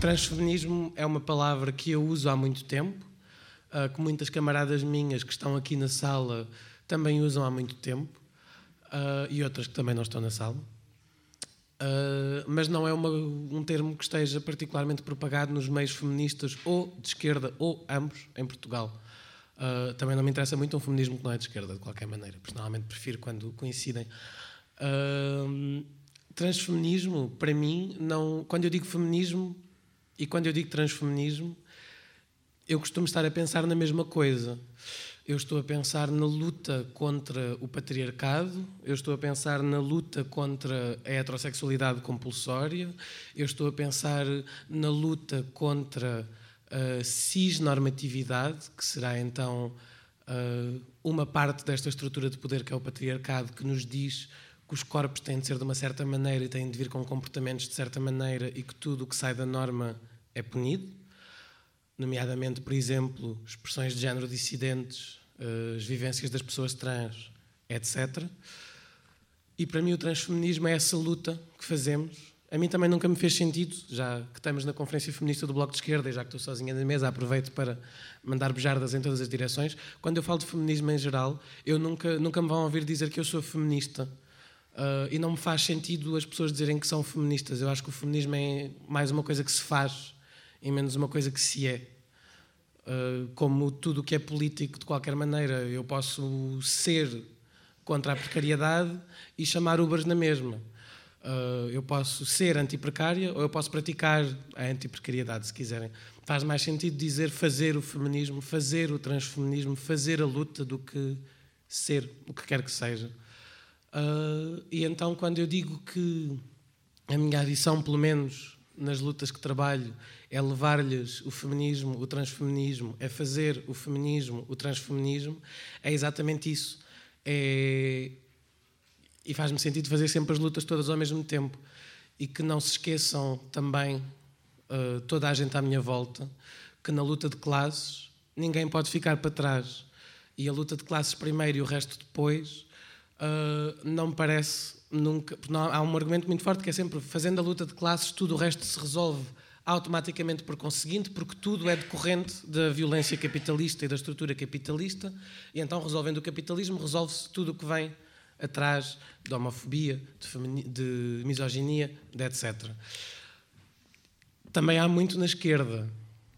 Transfeminismo é uma palavra que eu uso há muito tempo, uh, que muitas camaradas minhas que estão aqui na sala também usam há muito tempo, uh, e outras que também não estão na sala. Uh, mas não é uma, um termo que esteja particularmente propagado nos meios feministas ou de esquerda ou ambos em Portugal. Uh, também não me interessa muito um feminismo que não é de esquerda, de qualquer maneira, personalmente prefiro quando coincidem. Uh, transfeminismo, para mim, não, quando eu digo feminismo e quando eu digo transfeminismo, eu costumo estar a pensar na mesma coisa. Eu estou a pensar na luta contra o patriarcado, eu estou a pensar na luta contra a heterossexualidade compulsória, eu estou a pensar na luta contra a cisnormatividade, que será então uma parte desta estrutura de poder que é o patriarcado, que nos diz que os corpos têm de ser de uma certa maneira e têm de vir com comportamentos de certa maneira e que tudo o que sai da norma é punido nomeadamente, por exemplo, expressões de género dissidentes, eh, as vivências das pessoas trans, etc. E para mim o transfeminismo é essa luta que fazemos. A mim também nunca me fez sentido, já que estamos na Conferência Feminista do Bloco de Esquerda e já que estou sozinha na mesa, aproveito para mandar bejardas em todas as direções. Quando eu falo de feminismo em geral, eu nunca, nunca me vão ouvir dizer que eu sou feminista. Uh, e não me faz sentido as pessoas dizerem que são feministas. Eu acho que o feminismo é mais uma coisa que se faz e menos uma coisa que se é. Uh, como tudo que é político, de qualquer maneira, eu posso ser contra a precariedade e chamar Ubers na mesma. Uh, eu posso ser antiprecária ou eu posso praticar a antiprecariedade, se quiserem. Faz mais sentido dizer fazer o feminismo, fazer o transfeminismo, fazer a luta do que ser o que quer que seja. Uh, e então, quando eu digo que a minha adição, pelo menos, nas lutas que trabalho é levar-lhes o feminismo, o transfeminismo, é fazer o feminismo, o transfeminismo, é exatamente isso. É... E faz-me sentido fazer sempre as lutas todas ao mesmo tempo. E que não se esqueçam também, uh, toda a gente à minha volta, que na luta de classes ninguém pode ficar para trás. E a luta de classes primeiro e o resto depois uh, não me parece nunca. há um argumento muito forte que é sempre fazendo a luta de classes, tudo o resto se resolve automaticamente por conseguinte, porque tudo é decorrente da violência capitalista e da estrutura capitalista, e então resolvendo o capitalismo, resolve-se tudo o que vem atrás de homofobia, de, de misoginia, de etc. Também há muito na esquerda,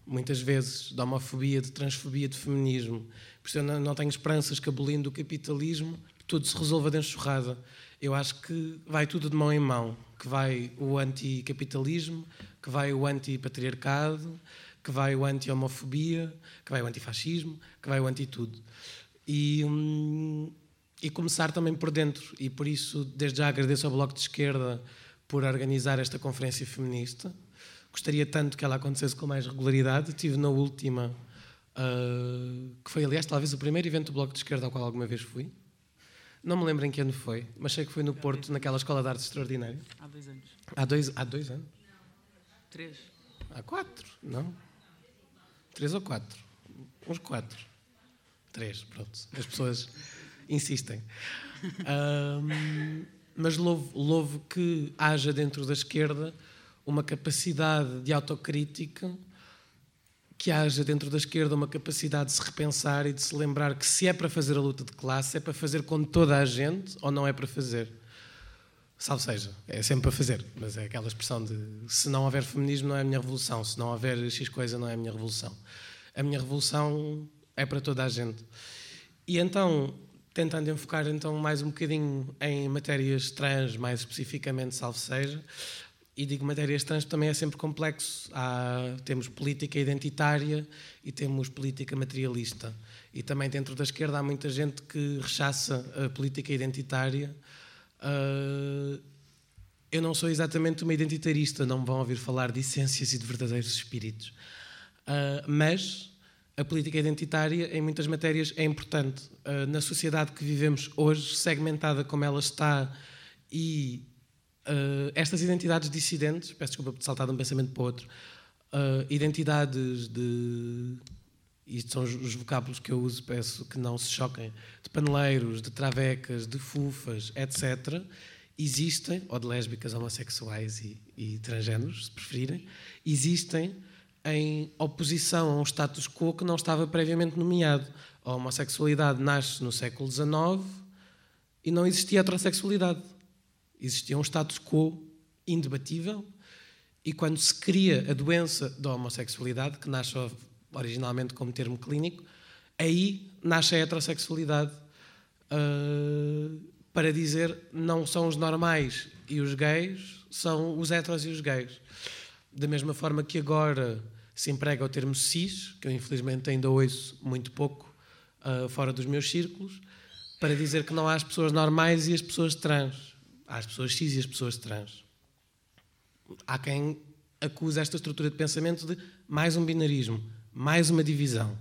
muitas vezes, de homofobia, de transfobia, de feminismo. Por isso eu não tenho esperanças que abolindo o capitalismo tudo se resolva de enxurrada. Eu acho que vai tudo de mão em mão, que vai o anticapitalismo, que vai o antipatriarcado, que vai o anti-homofobia, que vai o antifascismo, que vai o anti-tudo. E, hum, e começar também por dentro. E por isso, desde já agradeço ao Bloco de Esquerda por organizar esta conferência feminista. Gostaria tanto que ela acontecesse com mais regularidade. Tive na última, uh, que foi, aliás, talvez o primeiro evento do Bloco de Esquerda ao qual alguma vez fui. Não me lembro em que ano foi, mas sei que foi no Porto, naquela escola de arte extraordinária. Há dois anos. Há dois, há dois anos? Três. Há quatro, não? Três ou quatro? Uns quatro. Três, pronto. As pessoas insistem. Um, mas louvo, louvo que haja dentro da esquerda uma capacidade de autocrítica que haja dentro da esquerda uma capacidade de se repensar e de se lembrar que se é para fazer a luta de classe, é para fazer com toda a gente ou não é para fazer. Salve seja, é sempre para fazer, mas é aquela expressão de se não houver feminismo não é a minha revolução, se não houver X coisa não é a minha revolução. A minha revolução é para toda a gente. E então, tentando enfocar então mais um bocadinho em matérias trans, mais especificamente, salve seja, e digo matérias trans também é sempre complexo. Há, temos política identitária e temos política materialista. E também dentro da esquerda há muita gente que rechaça a política identitária. Uh, eu não sou exatamente uma identitarista, não me vão ouvir falar de essências e de verdadeiros espíritos. Uh, mas a política identitária, em muitas matérias, é importante. Uh, na sociedade que vivemos hoje, segmentada como ela está e uh, estas identidades dissidentes, peço desculpa por saltar de um pensamento para outro, uh, identidades de. Isto são os vocábulos que eu uso, peço que não se choquem, de paneleiros, de travecas, de fufas, etc., existem, ou de lésbicas, homossexuais e, e transgêneros, se preferirem, existem em oposição a um status quo que não estava previamente nomeado. A homossexualidade nasce no século XIX e não existia heterossexualidade. Existia um status quo indebatível e quando se cria a doença da homossexualidade, que nasce originalmente como termo clínico, aí nasce a heterossexualidade uh, para dizer não são os normais e os gays, são os heteros e os gays. Da mesma forma que agora se emprega o termo cis, que eu infelizmente ainda ouço muito pouco uh, fora dos meus círculos, para dizer que não há as pessoas normais e as pessoas trans. Há as pessoas cis e as pessoas trans. Há quem acuse esta estrutura de pensamento de mais um binarismo, mais uma divisão.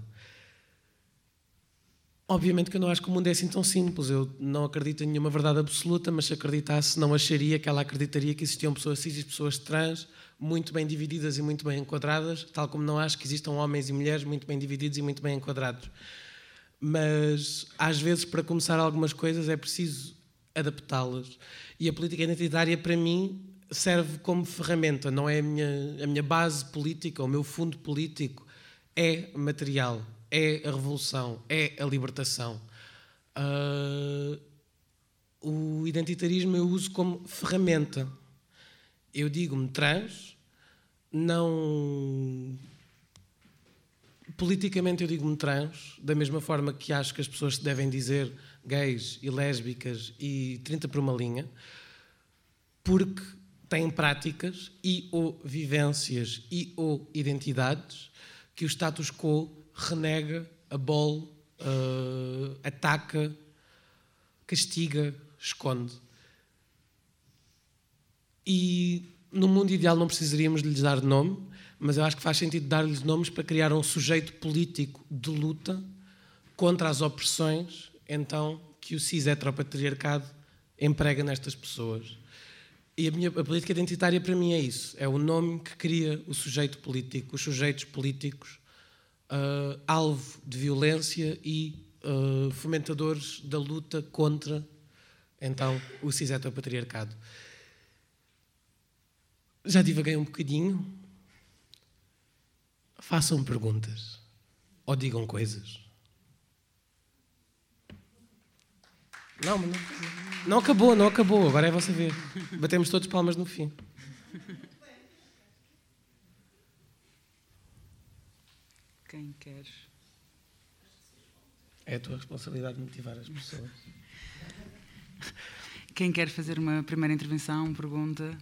Obviamente que eu não acho que o mundo é assim tão simples. Eu não acredito em nenhuma verdade absoluta, mas se acreditasse, não acharia que ela acreditaria que existiam pessoas cis e pessoas trans muito bem divididas e muito bem enquadradas, tal como não acho que existam homens e mulheres muito bem divididos e muito bem enquadrados. Mas, às vezes, para começar algumas coisas, é preciso adaptá-las. E a política identitária, para mim, serve como ferramenta, não é a minha, a minha base política, o meu fundo político é material é a revolução, é a libertação. Uh, o identitarismo eu uso como ferramenta. Eu digo-me trans, não. Politicamente eu digo-me trans, da mesma forma que acho que as pessoas se devem dizer gays e lésbicas e 30 por uma linha, porque têm práticas e ou vivências e ou identidades que o status quo renega, abole, uh, ataca, castiga, esconde. E no mundo ideal não precisaríamos de lhes dar nome, mas eu acho que faz sentido dar-lhes nomes para criar um sujeito político de luta contra as opressões, então, que o cis-heteropatriarcado emprega nestas pessoas. E a minha a política identitária para mim é isso, é o nome que cria o sujeito político, os sujeitos políticos uh, alvo de violência e uh, fomentadores da luta contra então o cis-heteropatriarcado. Já divaguei um bocadinho. Façam perguntas ou digam coisas. Não, não, não acabou, não acabou. Agora é você ver. Batemos todos palmas no fim. Quem quer? É a tua responsabilidade motivar as pessoas. Quem quer fazer uma primeira intervenção, pergunta?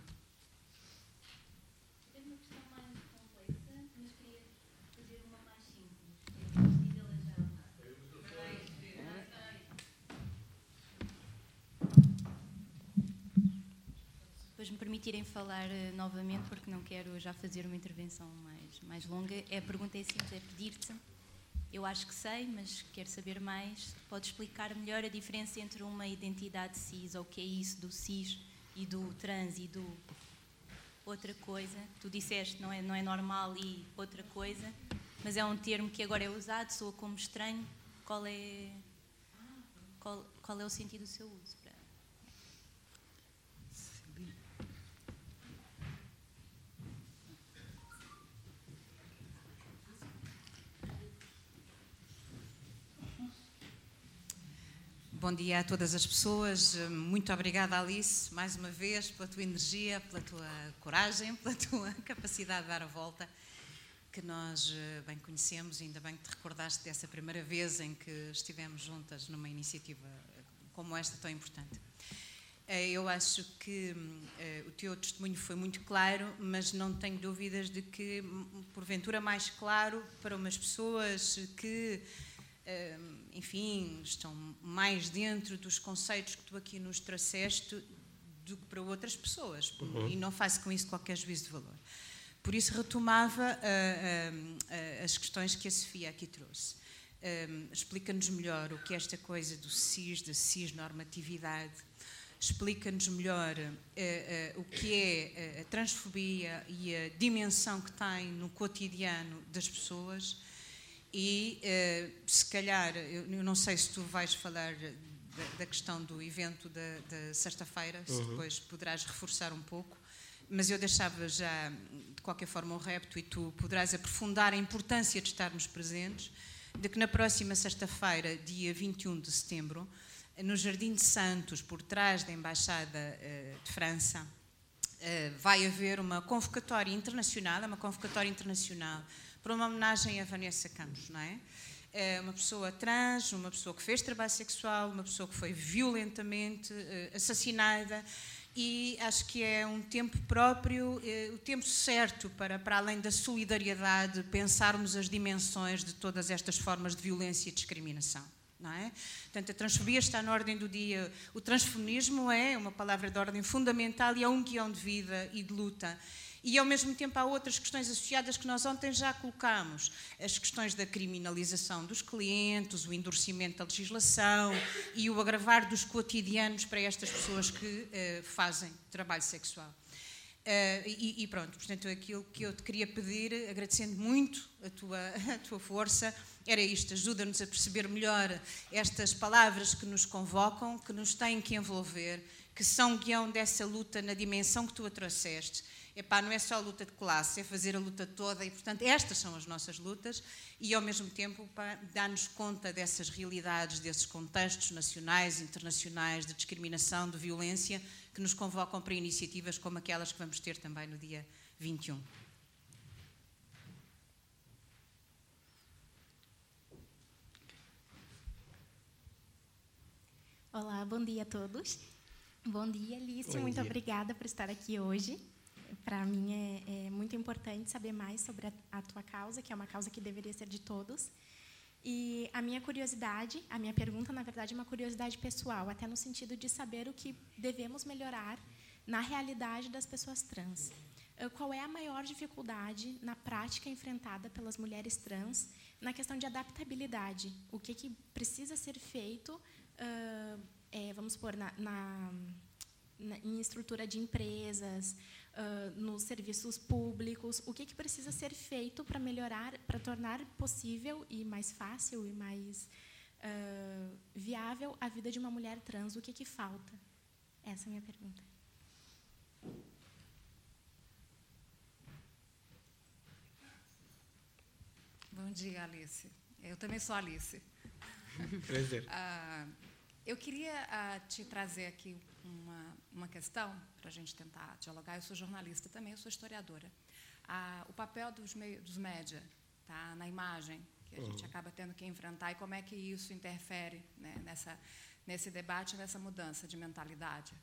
Depois me permitirem falar uh, novamente, porque não quero já fazer uma intervenção mais, mais longa. A pergunta é simples, é pedir-te. Eu acho que sei, mas quero saber mais. Pode explicar melhor a diferença entre uma identidade cis, ou o que é isso do cis e do trans e do outra coisa. Tu disseste não é não é normal e outra coisa, mas é um termo que agora é usado, soa como estranho. Qual é qual, qual é o sentido do seu uso? Bom dia a todas as pessoas. Muito obrigada, Alice, mais uma vez, pela tua energia, pela tua coragem, pela tua capacidade de dar a volta, que nós eh, bem conhecemos. Ainda bem que te recordaste dessa primeira vez em que estivemos juntas numa iniciativa como esta tão importante. Eh, eu acho que o teu testemunho foi muito claro, mas não tenho dúvidas de que, porventura, mais claro para umas pessoas que enfim, estão mais dentro dos conceitos que tu aqui nos trouxeste do que para outras pessoas. Uhum. E não faço com isso qualquer juízo de valor. Por isso, retomava uh, uh, uh, as questões que a Sofia aqui trouxe. Explica-nos melhor o que é esta coisa do cis, da cisnormatividade. Explica-nos melhor o que é a transfobia e a dimensão que tem no cotidiano das pessoas e uh, se calhar, eu não sei se tu vais falar da, da questão do evento da, da sexta-feira, se depois poderás reforçar um pouco. Mas eu deixava já, de qualquer forma, o repto e tu poderás aprofundar a importância de estarmos presentes, de que na próxima sexta-feira, dia 21 de setembro, no Jardim de Santos, por trás da Embaixada eh, de França, eh, vai haver uma convocatória internacional, é uma convocatória internacional para uma homenagem a Vanessa Campos, não é? É uma pessoa trans, uma pessoa que fez trabalho sexual, uma pessoa que foi violentamente eh, assassinada e acho que é um tempo próprio, eh, o tempo certo para, para além da solidariedade, pensarmos as dimensões de todas estas formas de violência e discriminação. Não é? Portanto, a transfobia está na ordem do dia. O transfeminismo é uma palavra de ordem fundamental e é um guião de vida e de luta. E, ao mesmo tempo, há outras questões associadas que nós ontem já colocámos. As questões da criminalização dos clientes, o endurecimento da legislação e o agravar dos cotidianos para estas pessoas que uh, fazem trabalho sexual. Uh, e, e, pronto, portanto, aquilo que eu te queria pedir, agradecendo muito a tua, a tua força, era isto: ajuda-nos a perceber melhor estas palavras que nos convocam, que nos têm que envolver, que são guião dessa luta na dimensão que tu a trouxeste. Epá, não é só a luta de classe, é fazer a luta toda, e portanto, estas são as nossas lutas, e ao mesmo tempo dar-nos conta dessas realidades, desses contextos nacionais, internacionais, de discriminação, de violência que nos convocam para iniciativas como aquelas que vamos ter também no dia 21. Olá, bom dia a todos. Bom dia, Alice. Bom muito dia. obrigada por estar aqui hoje. Para mim é, é muito importante saber mais sobre a, a tua causa, que é uma causa que deveria ser de todos. E a minha curiosidade, a minha pergunta, na verdade, é uma curiosidade pessoal, até no sentido de saber o que devemos melhorar na realidade das pessoas trans. Eh, Qual é a maior dificuldade na prática enfrentada pelas mulheres trans na questão de adaptabilidade? O que, que precisa ser feito, ah, eh, vamos supor, na, na- na- em estrutura de empresas, nos serviços públicos, o que, que precisa ser feito para melhorar, para tornar possível e mais fácil e mais ah, viável a vida de uma mulher trans? O que, que falta? Essa é a minha pergunta. Bom dia, Alice. Eu também sou Alice. Prazer. Ah, eu queria ah, te trazer aqui uma, uma questão para a gente tentar dialogar. Eu sou jornalista também, eu sou historiadora. Ah, o papel dos, mei- dos média tá, na imagem, que a gente acaba tendo que enfrentar, e como é que isso interfere né, nessa, nesse debate, nessa mudança de mentalidade.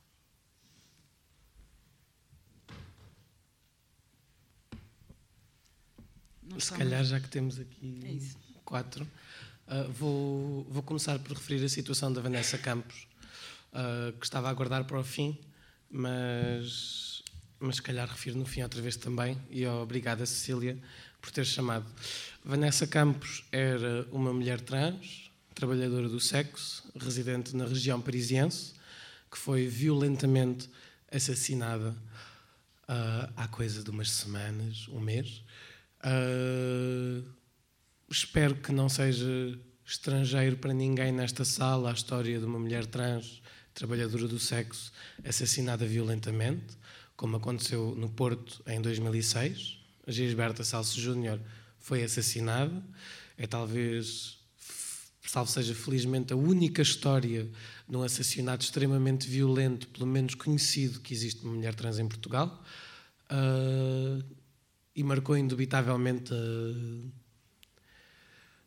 Não Se somos- calhar, já que temos aqui É quatro, ah, vou, vou começar por referir a situação da Vanessa Campos, ah, que estava a aguardar para o fim, mas, mas se calhar refiro no fim outra vez também. E obrigada, Cecília, por ter chamado. Vanessa Campos era uma mulher trans, trabalhadora do sexo, residente na região parisiense, que foi violentamente assassinada ah, há coisa de umas semanas, um mês. Ah, espero que não seja estrangeiro para ninguém nesta sala a história de uma mulher trans, trabalhadora do sexo, assassinada violentamente, como aconteceu no Porto em 2006. A Gisberta Salso Júnior foi assassinada. É talvez, salvo seja felizmente, a única história de um assassinato extremamente violento, pelo menos conhecido, que existe uma mulher trans em Portugal. Ah, e marcou indubitavelmente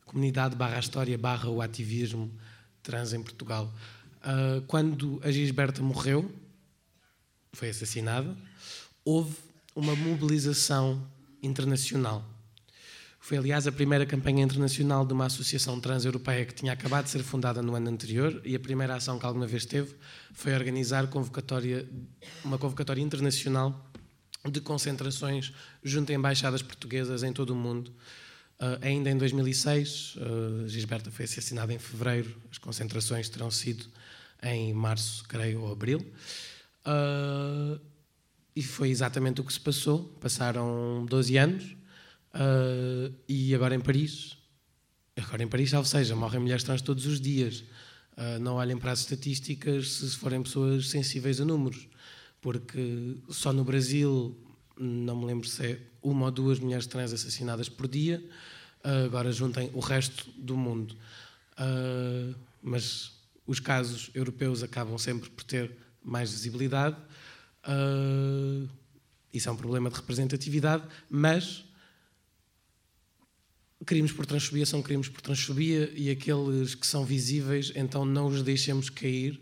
a comunidade barra a história barra o ativismo trans em Portugal. Ah, quando a Gisberta morreu, foi assassinada, houve uma mobilização internacional. Foi, aliás, a primeira campanha internacional de uma associação trans-europeia que tinha acabado de ser fundada no ano anterior e a primeira ação que alguma vez teve foi organizar convocatória, uma convocatória internacional de concentrações junto a embaixadas portuguesas em todo o mundo. Ah, ainda em 2006, ah, Gisberta foi assassinada em fevereiro, as concentrações terão sido em março, creio, ou abril. Ah, e foi exatamente o que se passou. Passaram 12 anos ah, e agora em Paris, agora em Paris, salvo seja, morrem mulheres trans todos os dias. Uh, não olhem para as estatísticas se forem pessoas sensíveis a números, porque só no Brasil, não me lembro se é uma ou duas mulheres trans assassinadas por dia, uh, agora juntem o resto do mundo. Uh, mas os casos europeus acabam sempre por ter mais visibilidade. Uh, isso é um problema de representatividade, mas crimes por transfobia são crimes por transfobia e aqueles que são visíveis, então não os deixemos cair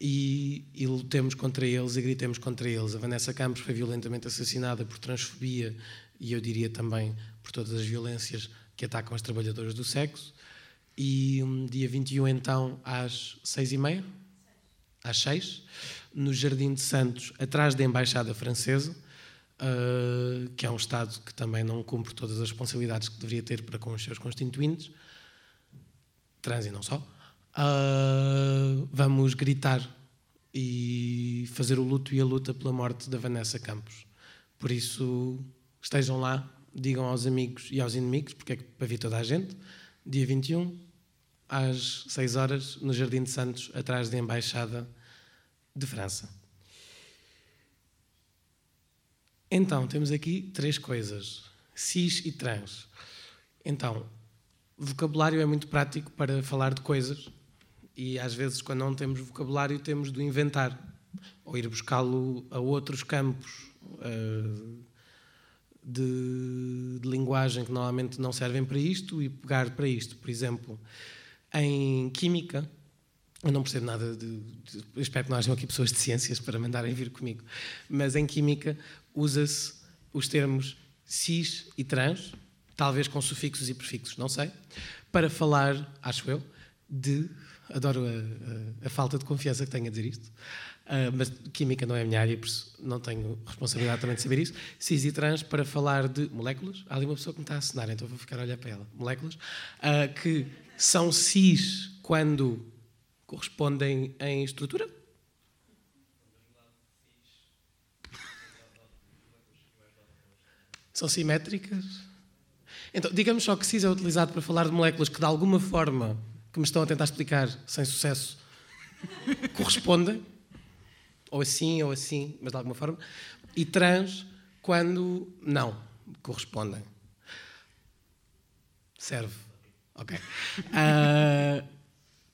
e, e lutemos contra eles e gritemos contra eles. A Vanessa Campos foi violentamente assassinada por transfobia e eu diria também por todas as violências que atacam as trabalhadoras do sexo. E um, dia 21, então, às seis e meia, às seis, no Jardim de Santos, atrás da Embaixada Francesa, uh, que é um Estado que também não cumpre todas as responsabilidades que deveria ter para com os seus constituintes, trans e não só. Uh, vamos gritar e fazer o luto e a luta pela morte da Vanessa Campos. Por isso, estejam lá, digam aos amigos e aos inimigos, porque é para vir toda a gente, dia 21, às 6 horas, no Jardim de Santos, atrás da Embaixada de França. Então, temos aqui três coisas: cis e trans. Então, vocabulário é muito prático para falar de coisas e às vezes, quando não temos vocabulário, temos de inventar ou ir buscá-lo a outros campos uh, de, de linguagem que normalmente não servem para isto e pegar para isto. Por exemplo, em química, eu não percebo nada de, de, espero que não hajam aqui pessoas de ciências para mandarem vir comigo. Mas em química usa-se os termos cis e trans, talvez com sufixos e prefixos, não sei, para falar, acho eu, de. Adoro a, a, a falta de confiança que tenho a dizer isto, uh, mas química não é a minha área, por isso não tenho responsabilidade também de saber isso. Cis e trans para falar de moléculas. Há ali uma pessoa que me está a assinar, então vou ficar a olhar para ela. Moléculas uh, que são cis quando correspondem em estrutura? São simétricas? Então, digamos só que cis é utilizado para falar de moléculas que, de alguma forma, que me estão a tentar explicar sem sucesso, correspondem, ou assim, ou assim, mas de alguma forma, e trans quando não correspondem. Serve. Ok. Uh,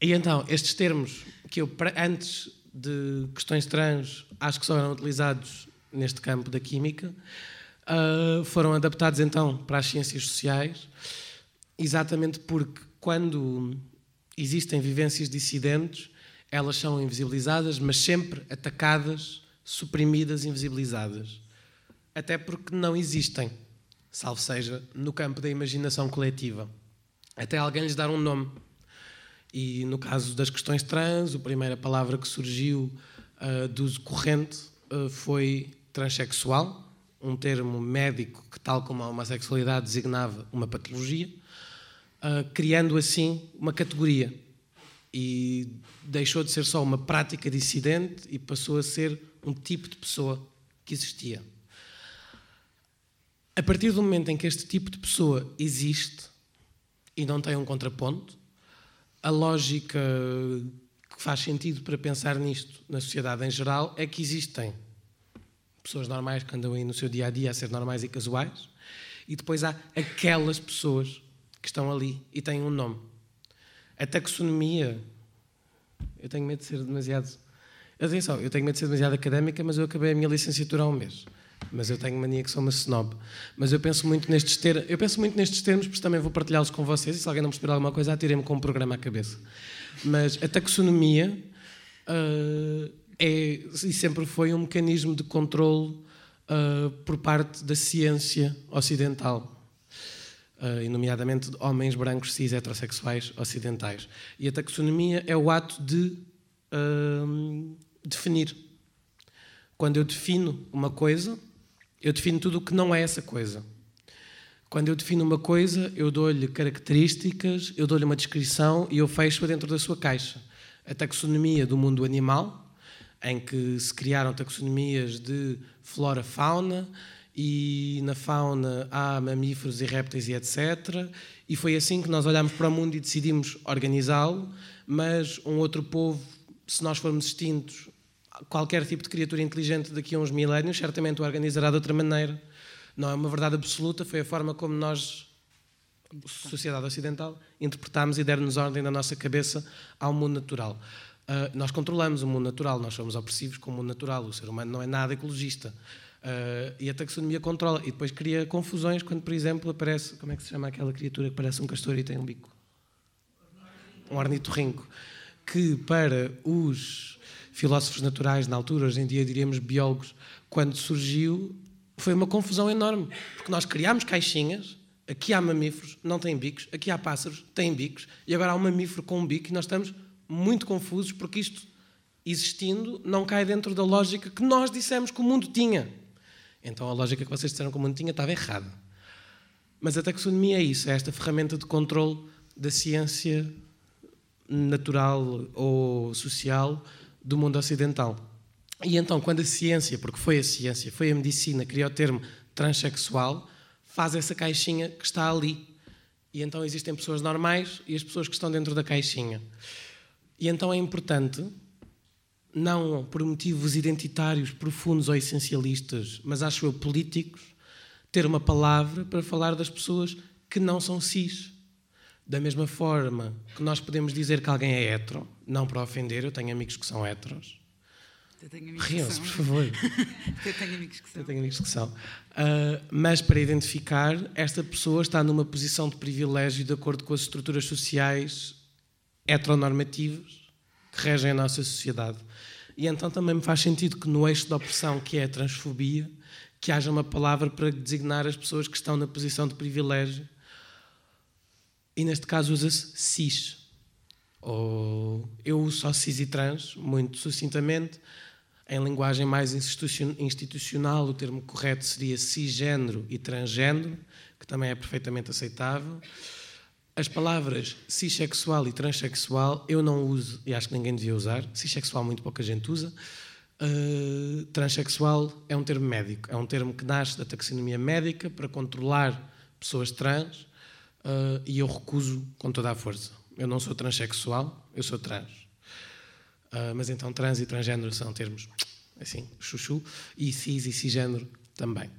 e então, estes termos que eu, antes de questões trans, acho que só eram utilizados neste campo da química, uh, foram adaptados então para as ciências sociais, exatamente porque quando existem vivências dissidentes, elas são invisibilizadas, mas sempre atacadas, suprimidas, invisibilizadas. Até porque não existem, salvo seja no campo da imaginação coletiva. Até alguém lhes dar um nome. E no caso das questões trans, a primeira palavra que surgiu uh, do uso corrente uh, foi transexual, um termo médico que, tal como a homossexualidade, designava uma patologia, uh, criando assim uma categoria. E deixou de ser só uma prática dissidente e passou a ser um tipo de pessoa que existia. A partir do momento em que este tipo de pessoa existe e não tem um contraponto, a lógica que faz sentido para pensar nisto na sociedade em geral é que existem pessoas normais que andam aí no seu dia a dia a ser normais e casuais, e depois há aquelas pessoas que estão ali e têm um nome. A taxonomia, eu tenho medo de ser demasiado. Atenção, eu tenho medo de ser demasiado académica, mas eu acabei a minha licenciatura há um mês mas eu tenho mania que sou uma snob. Mas eu penso muito nestes termos, eu penso muito nestes termos, porque também vou partilhá-los com vocês, e se alguém não perceber alguma coisa, atirem-me com um programa à cabeça. Mas a taxonomia uh, é e sempre foi um mecanismo de controle uh, por parte da ciência ocidental. Uh, nomeadamente de homens brancos cis heterossexuais ocidentais. E a taxonomia é o ato de uh, definir. Quando eu defino uma coisa, eu defino tudo o que não é essa coisa. Quando eu defino uma coisa, eu dou-lhe características, eu dou-lhe uma descrição e eu fecho-a dentro da sua caixa. A taxonomia do mundo animal, em que se criaram taxonomias de flora-fauna e na fauna há mamíferos e répteis e etc. E foi assim que nós olhámos para o mundo e decidimos organizá-lo, mas um outro povo, se nós formos extintos, qualquer tipo de criatura inteligente daqui a uns milénios certamente o organizará de outra maneira. Não é uma verdade absoluta, foi a forma como nós, sociedade ocidental, interpretámos e demos ordem na nossa cabeça ao mundo natural. Uh, nós controlamos o mundo natural, nós somos opressivos com o mundo natural, o ser humano não é nada ecologista. Uh, e a taxonomia controla. E depois cria confusões quando, por exemplo, aparece. Como é que se chama aquela criatura que parece um castor e tem um bico? Um ornitorrinco. Que para os filósofos naturais, na altura, hoje em dia diríamos biólogos, quando surgiu, foi uma confusão enorme. Porque nós criámos caixinhas. Aqui há mamíferos, não têm bicos. Aqui há pássaros, têm bicos. E agora há um mamífero com um bico e nós estamos muito confusos porque isto, existindo, não cai dentro da lógica que nós dissemos que o mundo tinha. Então a lógica que vocês disseram que o mundo tinha estava errada. Mas a taxonomia é isso, é esta ferramenta de controle da ciência natural ou social do mundo ocidental. E então, quando a ciência, porque foi a ciência, foi a medicina, criou o termo transexual, faz essa caixinha que está ali. E então existem pessoas normais e as pessoas que estão dentro da caixinha. E então é importante não por motivos identitários profundos ou essencialistas, mas acho eu políticos, ter uma palavra para falar das pessoas que não são cis. Da mesma forma que nós podemos dizer que alguém é hetero, não para ofender, eu tenho amigos que são heteros. Riam-se, por favor. eu tenho amigos que são. Eu tenho amigos que são. Uh, mas para identificar, esta pessoa está numa posição de privilégio de acordo com as estruturas sociais heteronormativas que regem a nossa sociedade. E então também me faz sentido que no eixo da opressão, que é a transfobia, que haja uma palavra para designar as pessoas que estão na posição de privilégio. E neste caso usa-se cis. Ou eu uso só cis e trans, muito sucintamente. Em linguagem mais institucional, o termo correto seria cisgênero e transgênero, que também é perfeitamente aceitável. As palavras cissexual e transexual eu não uso e acho que ninguém devia usar. Cissexual muito pouca gente usa. Uh, transexual é um termo médico, é um termo que nasce da taxonomia médica para controlar pessoas trans uh, e eu recuso com toda a força. Eu não sou transexual, eu sou trans. Uh, mas então trans e transgênero são termos assim, chuchu, e cis e cisgênero também.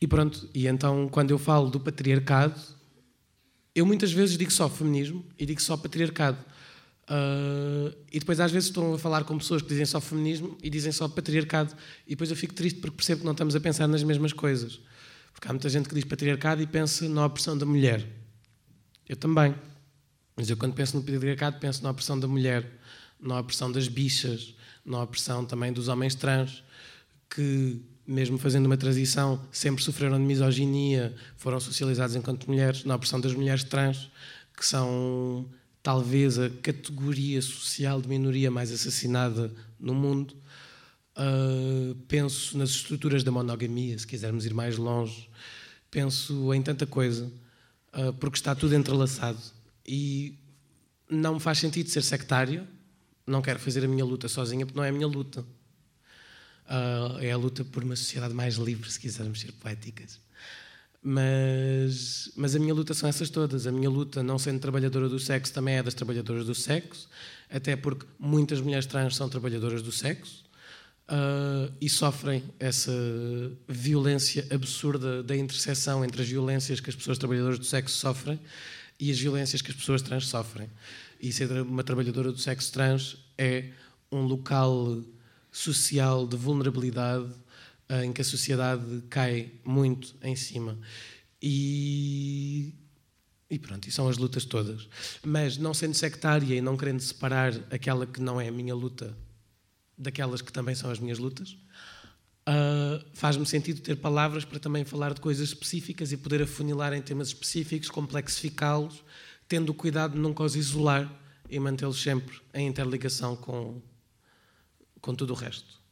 E pronto, e então quando eu falo do patriarcado, eu muitas vezes digo só feminismo e digo só patriarcado. Uh, e depois às vezes estou a falar com pessoas que dizem só feminismo e dizem só patriarcado. E depois eu fico triste porque percebo que não estamos a pensar nas mesmas coisas. Porque há muita gente que diz patriarcado e pensa na opressão da mulher. Eu também. Mas eu quando penso no patriarcado penso na opressão da mulher, na opressão das bichas, na opressão também dos homens trans, que mesmo fazendo uma transição, sempre sofreram de misoginia, foram socializados enquanto mulheres, na opressão das mulheres trans, que são talvez a categoria social de minoria mais assassinada no mundo. Uh, penso nas estruturas da monogamia, se quisermos ir mais longe. Penso em tanta coisa, uh, porque está tudo entrelaçado. E não me faz sentido ser sectário, não quero fazer a minha luta sozinha, porque não é a minha luta. Uh, é a luta por uma sociedade mais livre, se quisermos ser poéticas. Mas, mas a minha luta são essas todas. A minha luta, não sendo trabalhadora do sexo, também é das trabalhadoras do sexo, até porque muitas mulheres trans são trabalhadoras do sexo uh, e sofrem essa violência absurda da interseção entre as violências que as pessoas trabalhadoras do sexo sofrem e as violências que as pessoas trans sofrem. E ser uma trabalhadora do sexo trans é um local social de vulnerabilidade eh, em que a sociedade cai muito em cima. E, e pronto, e são as lutas todas. Mas não sendo sectária e não querendo separar aquela que não é a minha luta daquelas que também são as minhas lutas, uh, faz-me sentido ter palavras para também falar de coisas específicas e poder afunilar em temas específicos, complexificá-los, tendo o cuidado de nunca os isolar e mantê-los sempre em interligação com, com tudo o resto.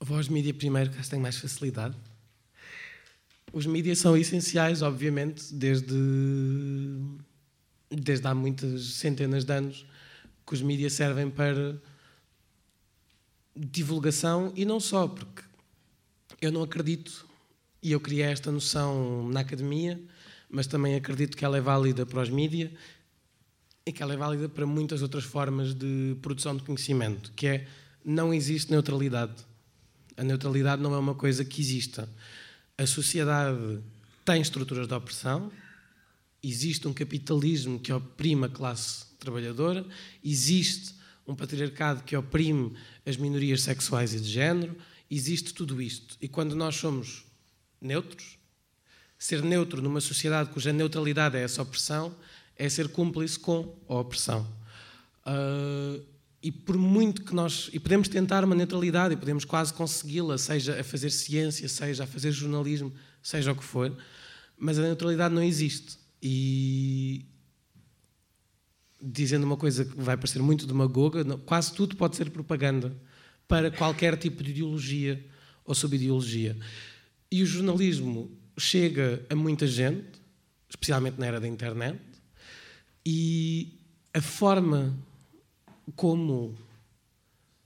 Voz mídia primeiro, que tem mais facilidade. Os mídias são essenciais, obviamente, desde, desde há muitas centenas de anos que os mídias servem para divulgação e não só, porque eu não acredito, e eu criei esta noção na academia, mas também acredito que ela é válida para os mídias e que ela é válida para muitas outras formas de produção de conhecimento, que é não existe neutralidade. A neutralidade não é uma coisa que exista. A sociedade tem estruturas de opressão, existe um capitalismo que oprime a classe trabalhadora, existe um patriarcado que oprime as minorias sexuais e de género, existe tudo isto. E quando nós somos neutros, ser neutro numa sociedade cuja neutralidade é essa opressão, é ser cúmplice com a opressão. Uh, e por muito que nós. E podemos tentar uma neutralidade e podemos quase consegui-la, seja a fazer ciência, seja a fazer jornalismo, seja o que for, mas a neutralidade não existe. E. Dizendo uma coisa que vai parecer muito demagoga, quase tudo pode ser propaganda para qualquer tipo de ideologia ou subideologia. E o jornalismo chega a muita gente, especialmente na era da internet, e a forma como.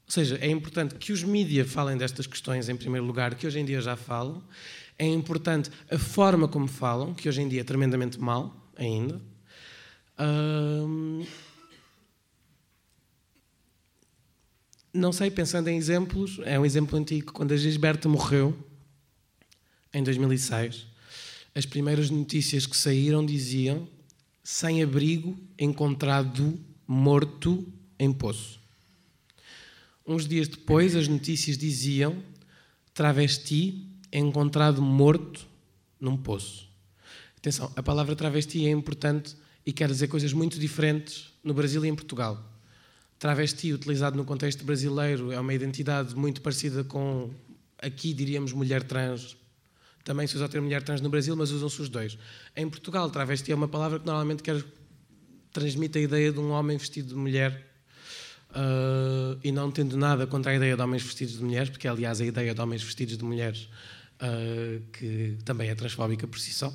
Ou seja, é importante que os mídias falem destas questões em primeiro lugar, que hoje em dia já falam. É importante a forma como falam, que hoje em dia é tremendamente mal ainda. não sei, pensando em exemplos, é um exemplo antigo. Quando a Gisberta morreu, em 2006, as primeiras notícias que saíram diziam sem abrigo, encontrado morto em poço. Uns dias depois, as notícias diziam travesti encontrado morto num poço. Atenção, a palavra travesti é importante e quer dizer coisas muito diferentes no Brasil e em Portugal. Travesti, utilizado no contexto brasileiro, é uma identidade muito parecida com, aqui diríamos, mulher trans. Também se usa o termo mulher trans no Brasil, mas usam-se os dois. Em Portugal, travesti é uma palavra que normalmente quer, transmite a ideia de um homem vestido de mulher Uh, e não tendo nada contra a ideia de homens vestidos de mulheres, porque aliás a ideia de homens vestidos de mulheres uh, que também é transfóbica por si só,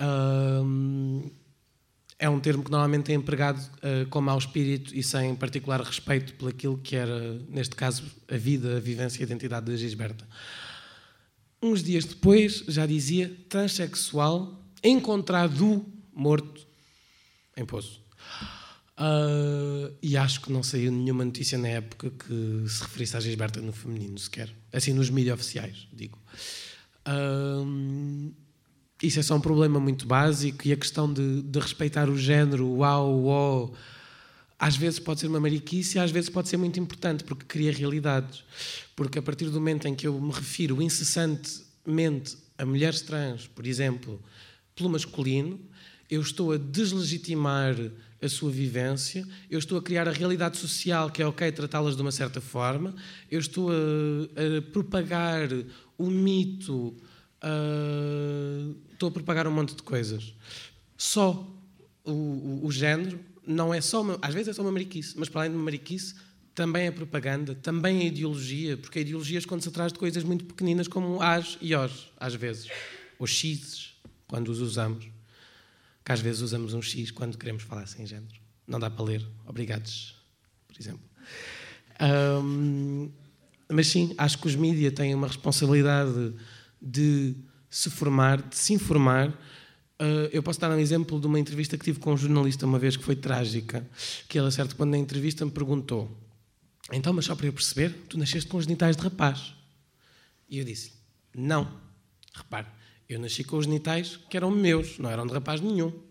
uh, é um termo que normalmente é empregado com mau espírito e sem particular respeito por aquilo que era, neste caso, a vida, a vivência e a identidade de Gisberta. Uns dias depois, já dizia, transexual encontrado morto em Poço. Uh, e acho que não saiu nenhuma notícia na época que se referisse à Gisberta no feminino sequer. Assim, nos mídias oficiais, digo. Uh, isso é só um problema muito básico e a questão de, de respeitar o género, o uau, o às vezes pode ser uma mariquice às vezes pode ser muito importante porque cria realidades. Porque a partir do momento em que eu me refiro incessantemente a mulheres trans, por exemplo, pelo masculino, eu estou a deslegitimar a sua vivência, eu estou a criar a realidade social que é ok tratá-las de uma certa forma, eu estou a, a propagar o mito, a, estou a propagar um monte de coisas. Só o, o, o género não é só uma, às vezes é só uma mariquice, mas para além de uma mariquice também é propaganda, também é ideologia, porque a ideologia esconde-se atrás de coisas muito pequeninas como as e os, às vezes, ou x's, quando os usamos que às vezes usamos um X quando queremos falar sem género. Não dá para ler. Obrigados, por exemplo. Um, mas sim, acho que os mídias têm uma responsabilidade de se formar, de se informar. Uh, eu posso dar um exemplo de uma entrevista que tive com um jornalista uma vez que foi trágica, que ele, a certo ponto na entrevista, me perguntou então, mas só para eu perceber, tu nasceste com os genitais de rapaz. E eu disse não. Repare, eu nasci com os genitais que eram meus, não eram de rapaz nenhum. Uh,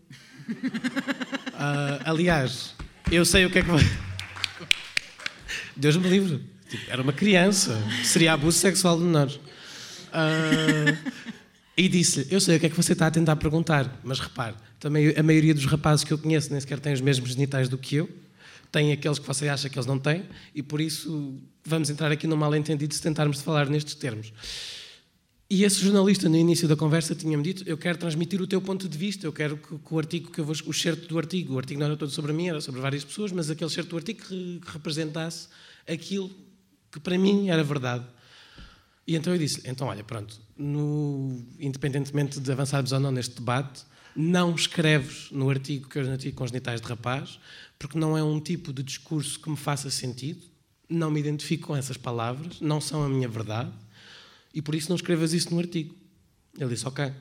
aliás, eu sei o que é que. Deus me livre. Tipo, era uma criança. Seria abuso sexual de menores. Uh, e disse-lhe: Eu sei o que é que você está a tentar perguntar, mas repare, também a maioria dos rapazes que eu conheço nem sequer tem os mesmos genitais do que eu. Tem aqueles que você acha que eles não têm, e por isso vamos entrar aqui num mal-entendido se tentarmos falar nestes termos. E esse jornalista, no início da conversa, tinha-me dito: Eu quero transmitir o teu ponto de vista, eu quero que, que o artigo que eu vou. O certo do artigo, o artigo não era todo sobre mim, era sobre várias pessoas, mas aquele certo do artigo que, que representasse aquilo que para mim era verdade. E então eu disse: Então, olha, pronto, no, independentemente de avançarmos ou não neste debate, não escreves no artigo que eu artigo com os genitais de rapaz, porque não é um tipo de discurso que me faça sentido, não me identifico com essas palavras, não são a minha verdade, e por isso não escrevas isso no artigo. Ele disse, ok.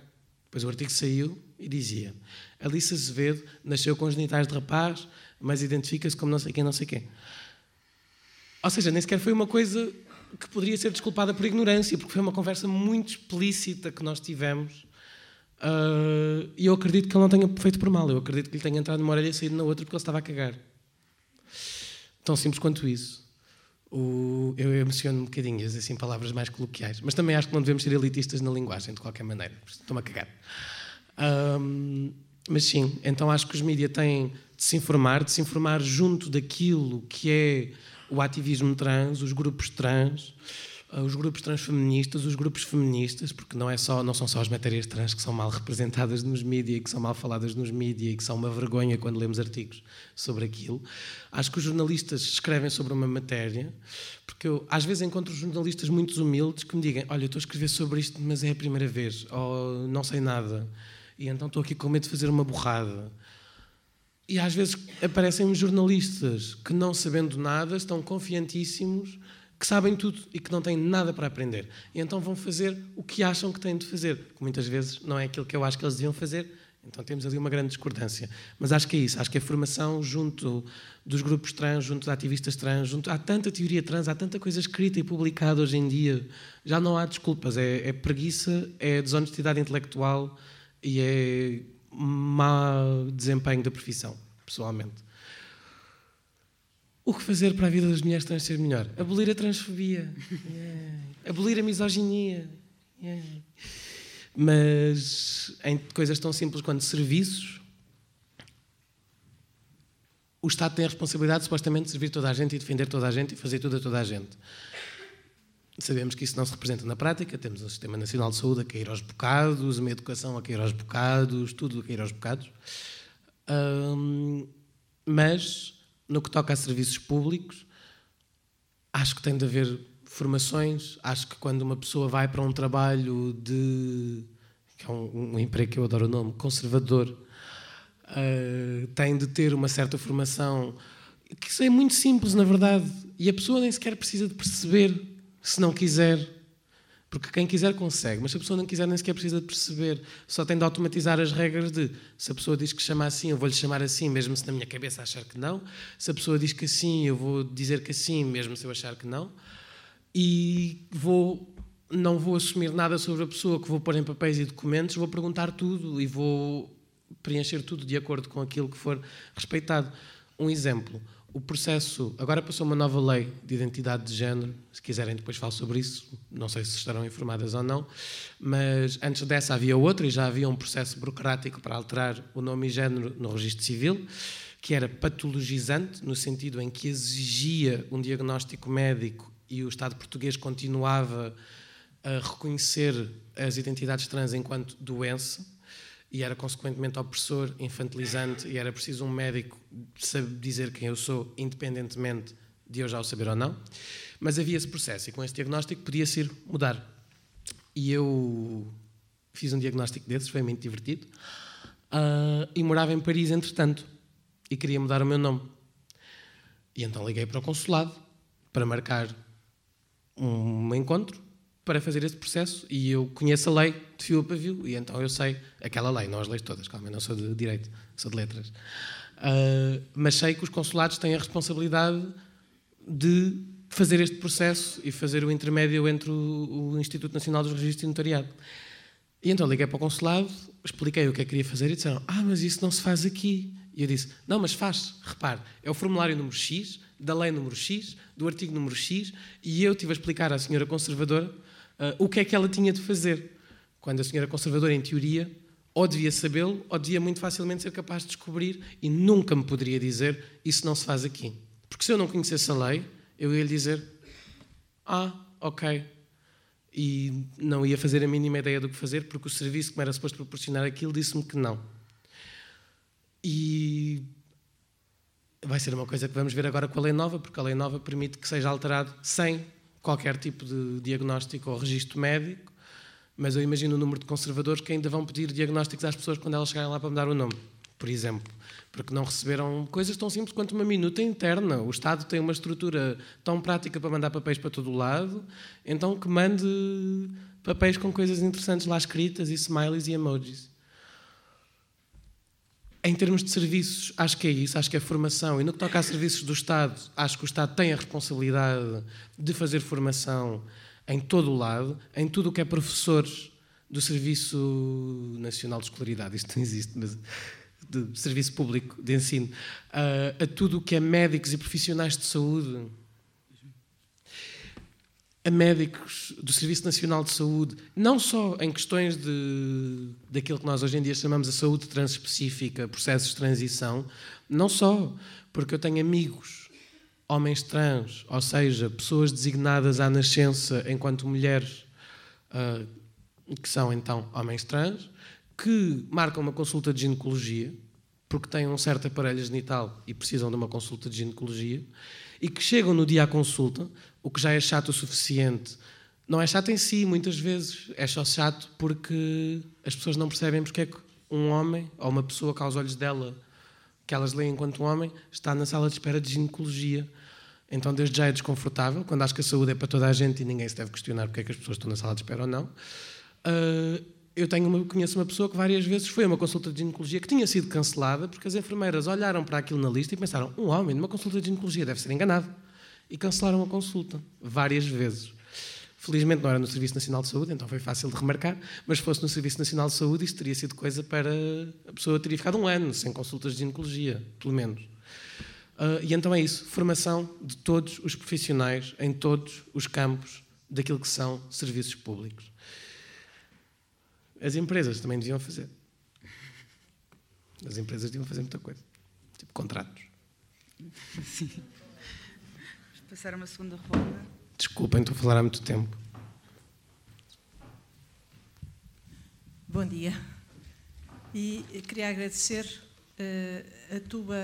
Depois o artigo saiu e dizia: Alice Azevedo nasceu com genitais de rapaz, mas identifica-se como não sei quem, não sei quem. Ou seja, nem sequer foi uma coisa que poderia ser desculpada por ignorância, porque foi uma conversa muito explícita que nós tivemos. Uh, e eu acredito que ele não tenha feito por mal. Eu acredito que lhe tenha entrado numa orelha e saído na outra porque ele estava a cagar. Tão simples quanto isso. O, eu emociono um bocadinho, assim, palavras mais coloquiais. Mas também acho que não devemos ser elitistas na linguagem, de qualquer maneira. Estou-me a cagar. Um, mas sim, então acho que os mídias têm de se informar, de se informar junto daquilo que é o ativismo trans, os grupos trans, ah, os grupos transfeministas, os grupos feministas, porque não, é só, não são só as matérias trans que são mal representadas nos mídias que são mal faladas nos mídias e que são uma vergonha quando lemos artigos sobre aquilo. Acho que os jornalistas escrevem sobre uma matéria, porque eu às vezes encontro jornalistas muito humildes que me digam: Olha, estou a escrever sobre isto, mas é a primeira vez, ou não sei nada, e então estou aqui com medo de fazer uma borrada. E às vezes aparecem jornalistas que, não sabendo nada, estão confiantíssimos, que sabem tudo e que não têm nada para aprender. E então vão fazer o que acham que têm de fazer, que muitas vezes não é aquilo que eu acho que eles deviam fazer. Então temos ali uma grande discordância. Mas acho que é isso, acho que a formação junto dos grupos trans, junto de ativistas trans, junto, há tanta teoria trans, há tanta coisa escrita e publicada hoje em dia, já não há desculpas, é, é preguiça, é desonestidade intelectual e é mau desempenho da profissão, pessoalmente. O que fazer para a vida das mulheres trans ser melhor? Abolir a transfobia. Yeah. Abolir a misoginia. Yeah. Mas em coisas tão simples quanto serviços, o Estado tem a responsabilidade supostamente de servir toda a gente e defender toda a gente e fazer tudo a toda a gente. Sabemos que isso não se representa na prática, temos um Sistema Nacional de Saúde a cair aos bocados, uma educação a cair aos bocados, tudo a cair aos bocados. mas, no que toca a serviços públicos, acho que tem de haver formações. Acho que quando uma pessoa vai para um trabalho de. que é um, um emprego que eu adoro o nome, conservador, uh, tem de ter uma certa formação. que isso é muito simples, na verdade, e a pessoa nem sequer precisa de perceber se não quiser. Porque quem quiser consegue, mas se a pessoa não quiser, nem sequer precisa de perceber. Só tem de automatizar as regras de se a pessoa diz que chama assim, eu vou-lhe chamar assim, mesmo se na minha cabeça achar que não. Se a pessoa diz que assim, eu vou dizer que assim, mesmo se eu achar que não. E vou, não vou assumir nada sobre a pessoa que vou pôr em papéis e documentos, vou perguntar tudo e vou preencher tudo de acordo com aquilo que for respeitado. Um exemplo o processo. Agora passou uma nova lei de identidade de género. Se quiserem, depois falo sobre isso. Não sei se estarão informadas ou não. Mas antes dessa havia outra e já havia um processo burocrático para alterar o nome e género no registro civil, que era patologizante, no sentido em que exigia um diagnóstico médico e o Estado português continuava a reconhecer as identidades trans enquanto doença e era consequentemente opressor, infantilizante e era preciso um médico saber dizer quem eu sou, independentemente de eu já o saber ou não. Mas havia esse processo e com esse diagnóstico podia-se ir mudar. E eu fiz um diagnóstico desses, foi muito divertido, uh, e morava em Paris entretanto e queria mudar o meu nome. E então liguei para o consulado para marcar um encontro para fazer esse processo e eu conheço a lei de fio a pavio e então eu sei aquela lei, não as leis todas, calma, eu não sou de direito, sou de letras. Uh, mas sei que os consulados têm a responsabilidade de fazer este processo e fazer o intermédio entre o, o Instituto Nacional dos Registros e Notariado. E então liguei para o consulado, expliquei o que é que queria fazer e disseram: Ah, mas isso não se faz aqui. E eu disse: Não, mas faz, repare, é o formulário número X, da lei número X, do artigo número X, e eu tive a explicar à senhora conservadora uh, o que é que ela tinha de fazer. Quando a senhora conservadora, em teoria, ou devia sabê-lo, ou devia muito facilmente ser capaz de descobrir, e nunca me poderia dizer isso não se faz aqui. Porque se eu não conhecesse a lei, eu ia lhe dizer: Ah, ok. E não ia fazer a mínima ideia do que fazer, porque o serviço que me era suposto proporcionar aquilo disse-me que não. E vai ser uma coisa que vamos ver agora com a lei nova, porque a lei nova permite que seja alterado sem qualquer tipo de diagnóstico ou registro médico, mas eu imagino o número de conservadores que ainda vão pedir diagnósticos às pessoas quando elas chegarem lá para mudar o nome. por exemplo, porque não receberam coisas tão simples quanto uma minuta interna. O Estado tem uma estrutura tão prática para mandar papéis para todo o lado, então que mande papéis com coisas interessantes lá escritas e smileys e emojis. Em termos de serviços, acho que é isso, acho que é formação. E no que toca a serviços do Estado, acho que o Estado tem a responsabilidade de fazer formação em todo o lado, em tudo o que é professores do Serviço Nacional de Escolaridade, isto não existe, mas de serviço público de ensino, a, a tudo o que é médicos e profissionais de saúde, a médicos do Serviço Nacional de Saúde, não só em questões de, daquilo que nós hoje em dia chamamos a saúde transespecífica, processos de transição, não só, porque eu tenho amigos, homens trans, ou seja, pessoas designadas à nascença enquanto mulheres, uh, que são então homens trans, que marcam uma consulta de ginecologia, porque têm um certo aparelho genital e precisam de uma consulta de ginecologia, e que chegam no dia à consulta, o que já é chato o suficiente. Não é chato em si, muitas vezes, é só chato porque as pessoas não percebem porque é que um homem, ou uma pessoa que aos olhos dela, que elas leem enquanto homem, está na sala de espera de ginecologia. Então, desde já é desconfortável, quando acho que a saúde é para toda a gente e ninguém se deve questionar porque é que as pessoas estão na sala de espera ou não. Uh, eu tenho uma, conheço uma pessoa que várias vezes foi a uma consulta de ginecologia que tinha sido cancelada porque as enfermeiras olharam para aquilo na lista e pensaram: um homem numa consulta de ginecologia deve ser enganado. E cancelaram a consulta várias vezes. Felizmente não era no Serviço Nacional de Saúde, então foi fácil de remarcar, mas se fosse no Serviço Nacional de Saúde, isso teria sido coisa para. A pessoa teria ficado um ano sem consultas de ginecologia, pelo menos. Uh, e então é isso: formação de todos os profissionais em todos os campos daquilo que são serviços públicos. As empresas também deviam fazer. As empresas deviam fazer muita coisa. Tipo contratos. Sim. Vamos passar a uma segunda ronda. Desculpem, estou a falar há muito tempo. Bom dia. E queria agradecer uh, a tua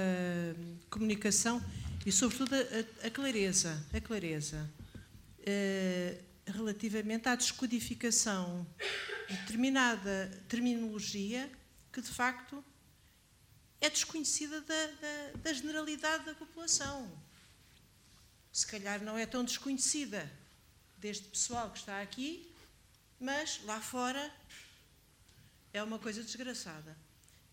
comunicação e, sobretudo, a, a clareza, a clareza uh, relativamente à descodificação determinada terminologia que, de facto, é desconhecida da, da, da, generalidade da população. Se calhar não é tão desconhecida deste pessoal que está aqui, mas lá fora é uma coisa desgraçada.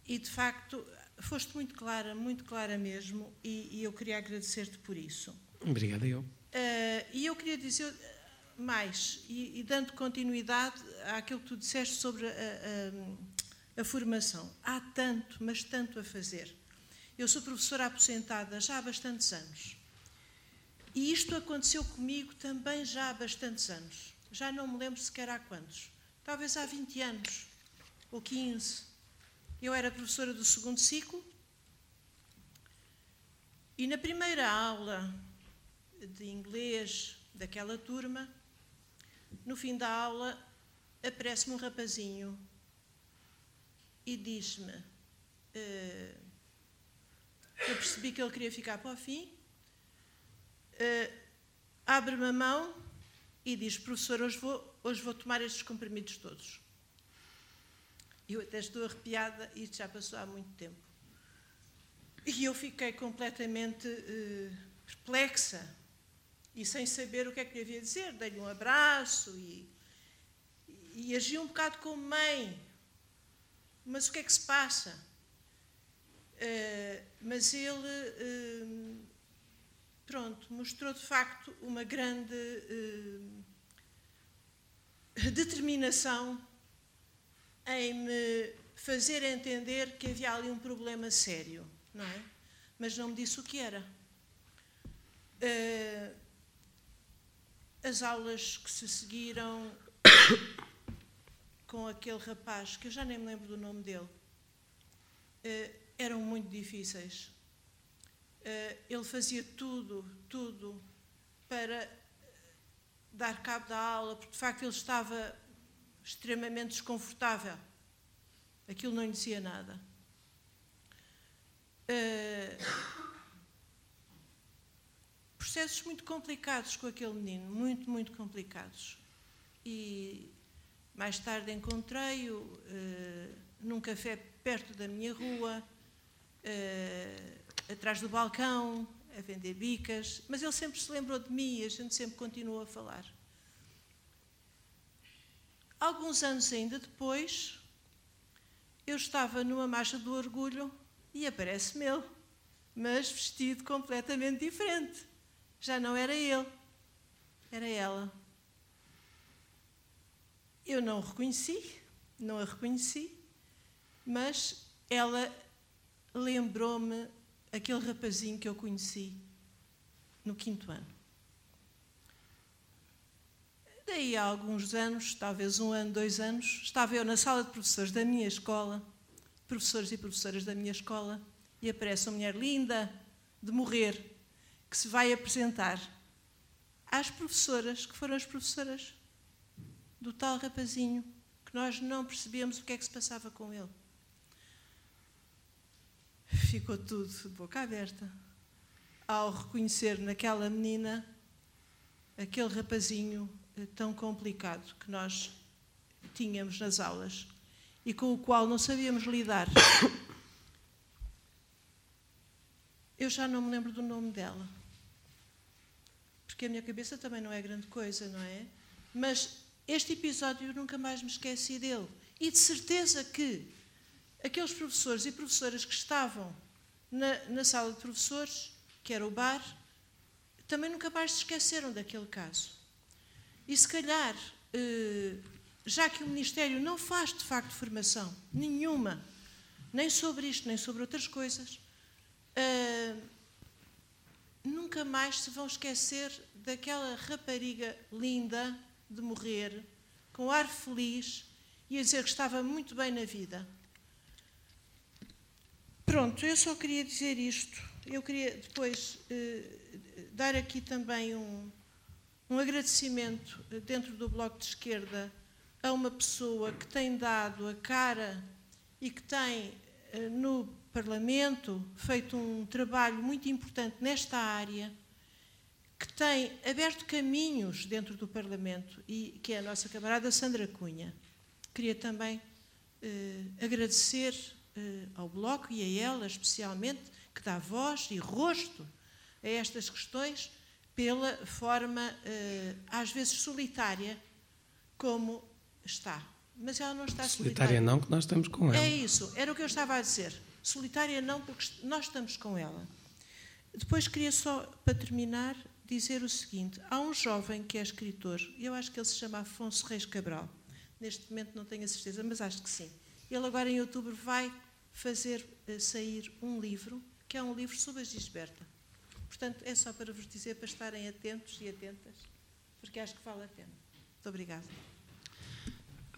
E, de facto, foste muito clara, muito clara mesmo, e, e eu queria agradecer-te por isso. Obrigada, eu. Uh, e eu queria dizer mais, e, e, dando continuidade àquilo que tu disseste sobre a, a, a, formação. Há tanto, mas tanto a fazer. Eu sou professora aposentada já há bastantes anos. E isto aconteceu comigo também já há bastantes anos. Já não me lembro sequer há quantos. Talvez há 20 anos, ou 15. Eu era professora do segundo ciclo e na primeira aula de inglês daquela turma, no fim da aula, aparece-me um rapazinho e diz-me: uh, Eu percebi que ele queria ficar para o fim. Uh, Abre-me a mão e diz: Professor, hoje vou, hoje vou tomar estes comprimidos todos. Eu até estou arrepiada, isto já passou há muito tempo. E eu fiquei completamente uh, perplexa e sem saber o que é que lhe havia a dizer, dei-lhe um abraço e, e agi um bocado como mãe. Mas o que é que se passa? Uh, mas ele, uh, pronto, mostrou de facto uma grande uh, determinação em me fazer entender que havia ali um problema sério, não é? Mas não me disse o que era. Uh, as aulas que se seguiram com aquele rapaz, que eu já nem me lembro do nome dele, uh, eram muito difíceis. Uh, ele fazia tudo, tudo para dar cabo da aula, porque de facto ele estava extremamente desconfortável. Aquilo não lhe dizia nada. Uh, processos muito complicados com aquele menino, muito, muito complicados. E mais tarde encontrei-o uh, num café perto da minha rua, uh, atrás do balcão, a vender bicas, mas ele sempre se lembrou de mim e a gente sempre continuou a falar. Alguns anos ainda depois, eu estava numa marcha do orgulho e aparece-me ele, mas vestido completamente diferente. Já não era ele, era ela. Eu não o reconheci, não a reconheci, mas ela lembrou-me aquele rapazinho que eu conheci no quinto ano. Daí a alguns anos, talvez um ano, dois anos, estava eu na sala de professores da minha escola, professores e professoras da minha escola, e aparece uma mulher linda, de morrer, que se vai apresentar às professoras, que foram as professoras do tal rapazinho, que nós não percebíamos o que é que se passava com ele. Ficou tudo de boca aberta ao reconhecer naquela menina aquele rapazinho eh, tão complicado que nós tínhamos nas aulas e com o qual não sabíamos lidar. Eu já não me lembro do nome dela, porque a minha cabeça também não é grande coisa, não é? Mas este episódio eu nunca mais me esqueci dele. E de certeza que aqueles professores e professoras que estavam na, na sala de professores, que era o bar, também nunca mais se esqueceram daquele caso. E se calhar, eh, já que o Ministério não faz de facto formação nenhuma, nem sobre isto, nem sobre outras coisas, eh, nunca mais se vão esquecer daquela rapariga linda de morrer, com ar feliz e a dizer que estava muito bem na vida. Pronto, eu só queria dizer isto. Eu queria depois eh, dar aqui também um, um agradecimento eh, dentro do Bloco de Esquerda a uma pessoa que tem dado a cara e que tem eh, no Parlamento feito um trabalho muito importante nesta área, que tem aberto caminhos dentro do Parlamento e que é a nossa camarada Sandra Cunha. Queria também eh, agradecer eh, ao Bloco e a ela especialmente, que dá voz e rosto a estas questões, pela forma, eh, às vezes solitária, como está. Mas ela não está solitária. Solitária não, que nós estamos com ela. É isso, era o que eu estava a dizer. Solitária não, porque nós estamos com ela. Depois queria só, para terminar, dizer o seguinte: há um jovem que é escritor, eu acho que ele se chama Afonso Reis Cabral. Neste momento não tenho a certeza, mas acho que sim. Ele agora em outubro vai fazer uh, sair um livro, que é um livro sobre a Gisberta. Portanto, é só para vos dizer para estarem atentos e atentas, porque acho que vale a pena. Muito obrigada.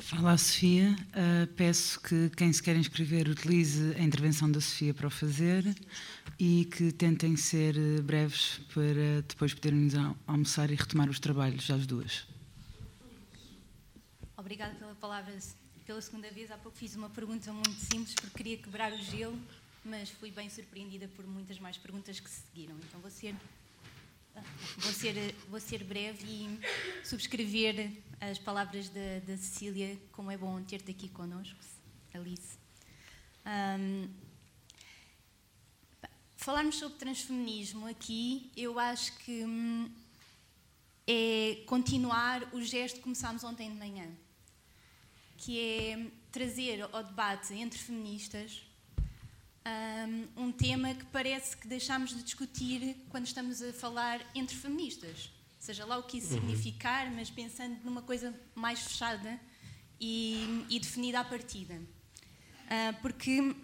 Fala a Sofia. Uh, peço que quem se quer inscrever utilize a intervenção da Sofia para o fazer e que tentem ser eh, breves para depois poderem almoçar e retomar os trabalhos às duas. Obrigada pela palavra pela segunda vez. Há pouco fiz uma pergunta muito simples porque queria quebrar o gelo, mas fui bem surpreendida por muitas mais perguntas que seguiram. Então vou ser vou ser, vou ser breve e subscrever as palavras da, da Cecília, como é bom ter-te aqui connosco, Alice. Um, falarmos sobre transfeminismo aqui, eu acho que hum, é continuar o gesto que começámos ontem de manhã que é trazer ao debate entre feministas um, um tema que parece que deixamos de discutir quando estamos a falar entre feministas. Seja lá o que isso uhum. significar, mas pensando numa coisa mais fechada e, e definida à partida. Uh, porque uh,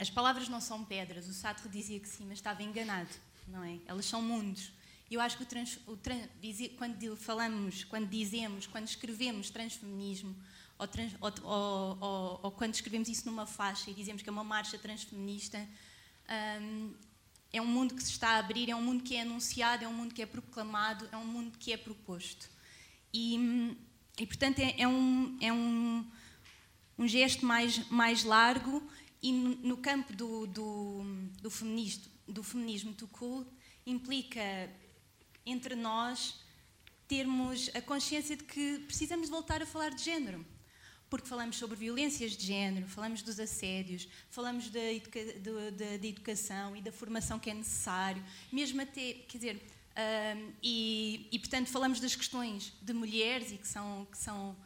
as palavras não são pedras. O Sartre dizia que sim, mas estava enganado, não é? Elas são mundos. Eu acho que o trans, o trans, quando falamos, quando dizemos, quando escrevemos transfeminismo, ou, trans, ou, ou, ou, quando escrevemos isso numa faixa e dizemos que é uma marcha transfeminista, um, é um mundo que se está a abrir, é um mundo que é anunciado, é um mundo que é proclamado, é um mundo que é proposto. E, e portanto, é, é, um, é um, um gesto mais, mais largo e no, no campo do, do, do, feminismo, do feminismo do cool implica entre nós termos a consciência de que precisamos voltar a falar de género. Porque falamos sobre violências de género, falamos dos assédios, falamos da, educa da, da educação e da formação que é necessário, mesmo até, quer dizer, uh, e, e, portanto falamos das questões de mulheres e que são, que são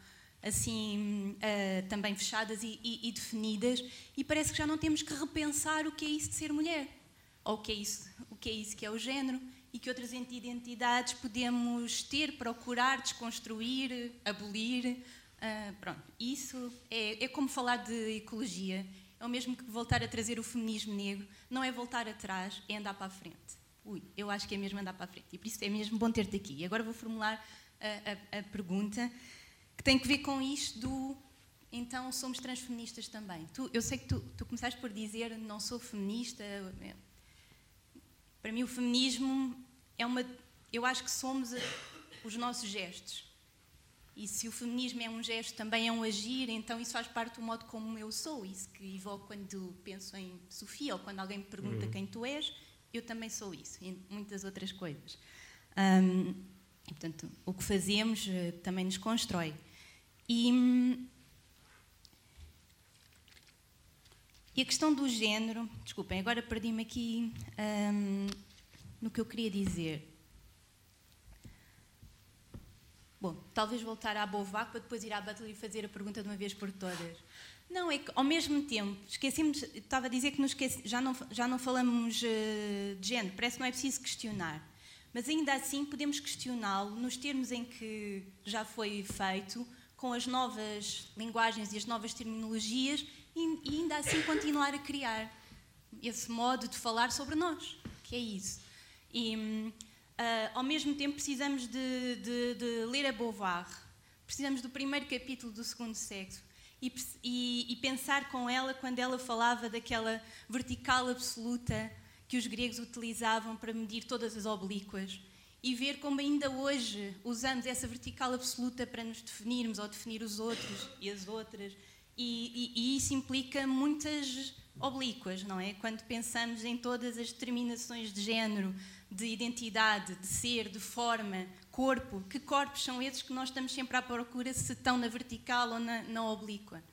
assim uh, também fechadas e, e, e, definidas, e parece que já não temos que repensar o que é isso de ser mulher, ou o que é isso, o que é isso que é o género, e que outras identidades podemos ter, procurar, desconstruir, abolir, Uh, pronto, isso é, é como falar de ecologia. É o mesmo que voltar a trazer o feminismo negro. Não é voltar atrás, é andar para a frente. Ui, eu acho que é mesmo andar para a frente. E por isso é mesmo bom ter-te aqui. E agora vou formular a, a, a, pergunta que tem que ver com isto do. Então, somos transfeministas também. Tu, eu sei que tu, tu começaste por dizer não sou feminista. Para mim, o feminismo é uma. Eu acho que somos os nossos gestos. E se o feminismo é um gesto, também é um agir, então isso faz parte do modo como eu sou. Isso que evoco quando penso em Sofia ou quando alguém me pergunta uhum. quem tu és, eu também sou isso e muitas outras coisas. Um, e, portanto, o que fazemos uh, também nos constrói. E, e, a questão do género, desculpem, agora perdi-me aqui um, no que eu queria dizer. Bom, talvez voltar à Beauvoir para depois ir à Butler e fazer a pergunta de uma vez por todas. Não, é que ao mesmo tempo, esquecemos, estava a dizer que esqueci, já, não, já não falamos uh, de género, parece que não é preciso questionar. Mas ainda assim podemos questioná-lo nos termos em que já foi feito, com as novas linguagens e as novas terminologias, e, e ainda assim continuar a criar esse modo de falar sobre nós, que é isso. E, hum, Uh, ao mesmo tempo, precisamos de, de, de, ler a Beauvoir, precisamos do primeiro capítulo do segundo sexo e, e, e, pensar com ela quando ela falava daquela vertical absoluta que os gregos utilizavam para medir todas as oblíquas e ver como ainda hoje usamos essa vertical absoluta para nos definirmos ou definir os outros e as outras. E, e, isso implica muitas oblíquas, não é? Quando pensamos em todas as determinações de género, de identidade, de ser, de forma, corpo, que corpos são esses que nós estamos sempre à procura se estão na vertical ou na, na oblíqua?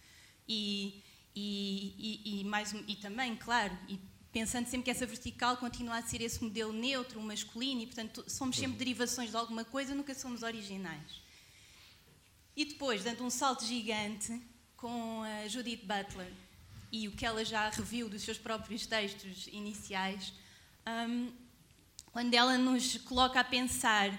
E, e, e, e, mais, e também, claro, e pensando sempre que essa vertical continua a ser esse modelo neutro, masculino, e portanto somos sempre derivações de alguma coisa, nunca somos originais. E depois, dando um salto gigante com a Judith Butler e o que ela já reviu dos seus próprios textos iniciais, um, quando ela nos coloca a pensar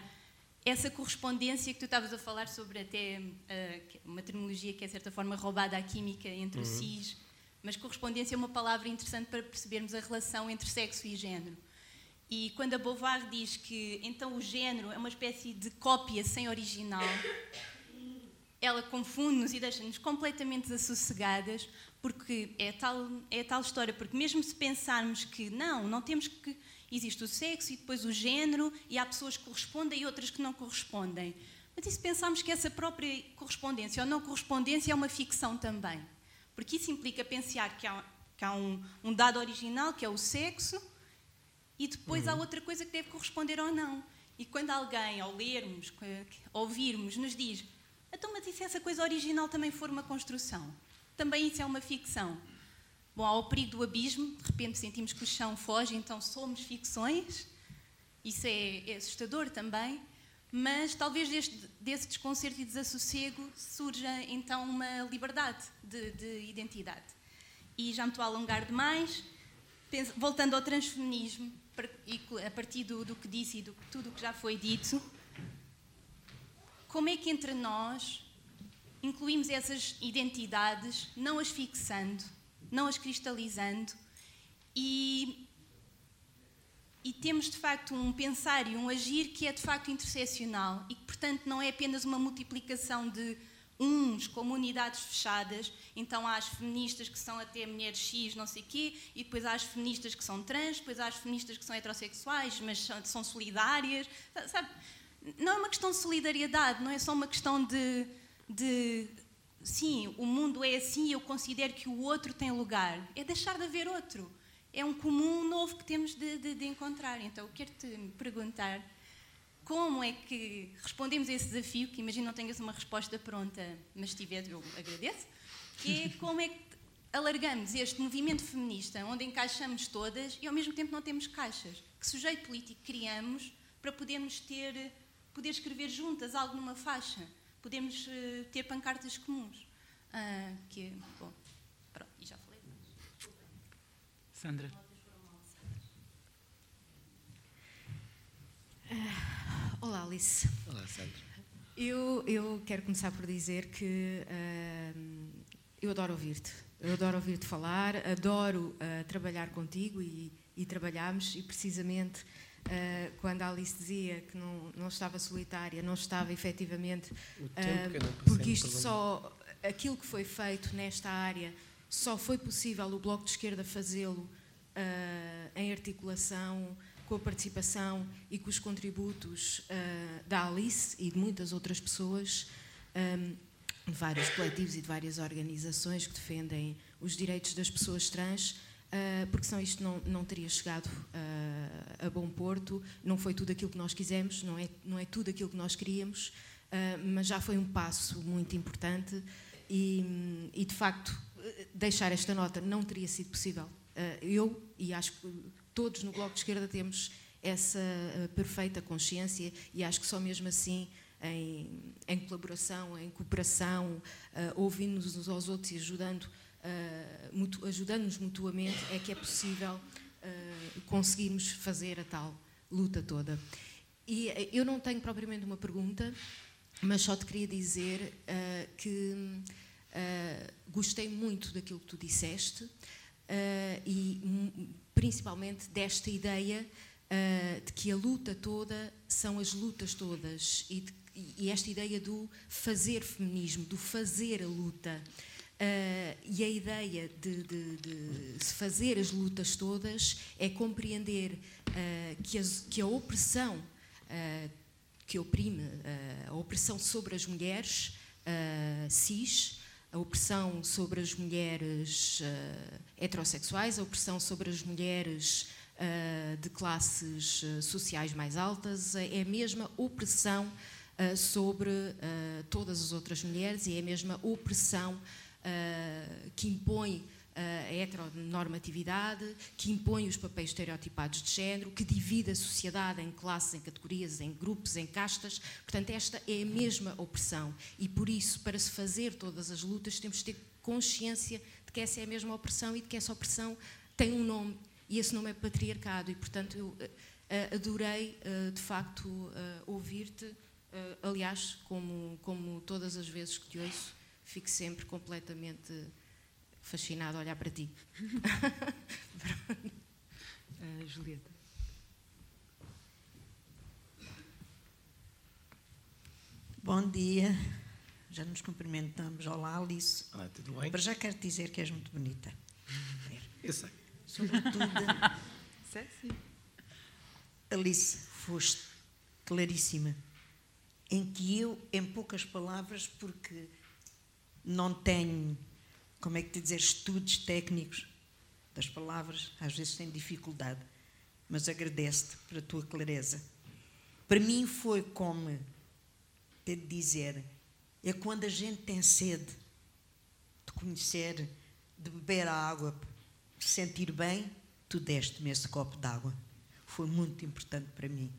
essa correspondência que tu estavas a falar sobre até uh, uma terminologia que é de certa forma roubada à química entre uhum. o cis, mas correspondência é uma palavra interessante para percebermos a relação entre sexo e género. E quando a Beauvoir diz que então o género é uma espécie de cópia sem original, ela confunde-nos e deixa-nos completamente desassossegadas, porque é tal, é tal história, porque mesmo se pensarmos que não, não temos que existe o sexo e depois o género, e há pessoas que correspondem e outras que não correspondem. Mas e se pensarmos que essa própria correspondência ou não correspondência é uma ficção também? Porque isso implica pensar que há, que há um, um, dado original, que é o sexo, e depois uhum. há outra coisa que deve corresponder ou não. E quando alguém, ao lermos, ouvirmos, nos diz então, mas e se essa coisa original também for uma construção? Também isso é uma ficção? Bom, há o perigo do abismo, de repente sentimos que o chão foge, então somos ficções. Isso é, é assustador também. Mas talvez deste, desse desconcerto e desassossego surja então uma liberdade de, de identidade. E já me estou a alongar demais, penso, voltando ao transfeminismo, a partir do, do que disse e de tudo o que já foi dito, como é que entre nós incluímos essas identidades, não as fixando, não as cristalizando e, e temos de facto um pensar e um agir que é de facto interseccional e que, portanto, não é apenas uma multiplicação de uns como unidades fechadas, então há as feministas que são até mulheres X, não sei quê, e depois há as feministas que são trans, depois há as feministas que são heterossexuais, mas são, solidárias, sabe? Não é uma questão de solidariedade, não é só uma questão de, de sim, o mundo é assim e eu considero que o outro tem lugar. É deixar de haver outro. É um comum novo que temos de, de, de encontrar. Então, eu quero te perguntar como é que respondemos a esse desafio, que imagino não tenhas uma resposta pronta, mas tiver eu agradeço, que é como é que alargamos este movimento feminista, onde encaixamos todas e ao mesmo tempo não temos caixas. Que sujeito político criamos para podermos ter, poder escrever juntas algo numa faixa, podermos uh, ter pancartas comuns. Uh, que, é, bom, pronto, e já falei. Sandra. Uh, olá, Alice. Olá, Sandra. Eu, eu quero começar por dizer que eu adoro ouvir-te eu adoro ouvir-te falar, adoro uh, trabalhar contigo e, e trabalhamos, e precisamente uh, quando a Alice dizia que não, não estava solitária, não estava efetivamente. Uh, porque isto só. aquilo que foi feito nesta área só foi possível o Bloco de Esquerda fazê-lo em articulação com a participação e com os contributos da Alice e de muitas outras pessoas. Um, de vários coletivos e de várias organizações que defendem os direitos das pessoas trans, uh, porque senão isto não, não teria chegado uh, a bom porto. Não foi tudo aquilo que nós quisemos, não é, não é tudo aquilo que nós queríamos, uh, mas já foi um passo muito importante e, e, de facto, deixar esta nota não teria sido possível. eu, e acho que todos no Bloco de Esquerda temos essa perfeita consciência e acho que só mesmo assim em, em colaboração, em cooperação, uh, ouvindo-nos aos outros e ajudando, uh, mutu, ajudando-nos mutuamente, é que é possível uh, conseguirmos fazer a tal luta toda. E eu não tenho propriamente uma pergunta, mas só te queria dizer uh, que gostei muito daquilo que tu disseste e principalmente desta ideia de que a luta toda são as lutas todas e de e esta ideia do fazer feminismo, do fazer a luta. Uh, e a ideia de, de, de, se fazer as lutas todas é compreender uh, que, as, que, a opressão uh, que oprime, a opressão sobre as mulheres cis, a opressão sobre as mulheres heterossexuais, a opressão sobre as mulheres de classes sociais mais altas, é a mesma opressão sobre todas as outras mulheres e é a mesma opressão uh, que impõe a heteronormatividade, que impõe os papéis estereotipados de género, que divide a sociedade em classes, em categorias, em grupos, em castas. Portanto, esta é a mesma opressão. E por isso, para se fazer todas as lutas, temos de ter consciência de que essa é a mesma opressão e de que essa opressão tem um nome. E esse nome é patriarcado. E, portanto, eu adorei, de facto, ouvir-te aliás, como, como todas as vezes que te ouço, fico sempre completamente fascinado a olhar para ti. uh, Julieta. Bom dia, já nos cumprimentamos. Olá, Alice. Olá, tudo bem? Para já quero dizer que és muito bonita. Eu sei. Sobretudo. Alice, foste claríssima em que eu, em poucas palavras, porque não tenho, como é que te dizer, estudos técnicos das palavras, às vezes tenho dificuldade, mas agradeço-te pela tua clareza. Para mim foi como de dizer, é quando a gente tem sede de conhecer, de beber a água, de sentir bem, tu deste-me esse copo de água. Foi muito importante para mim.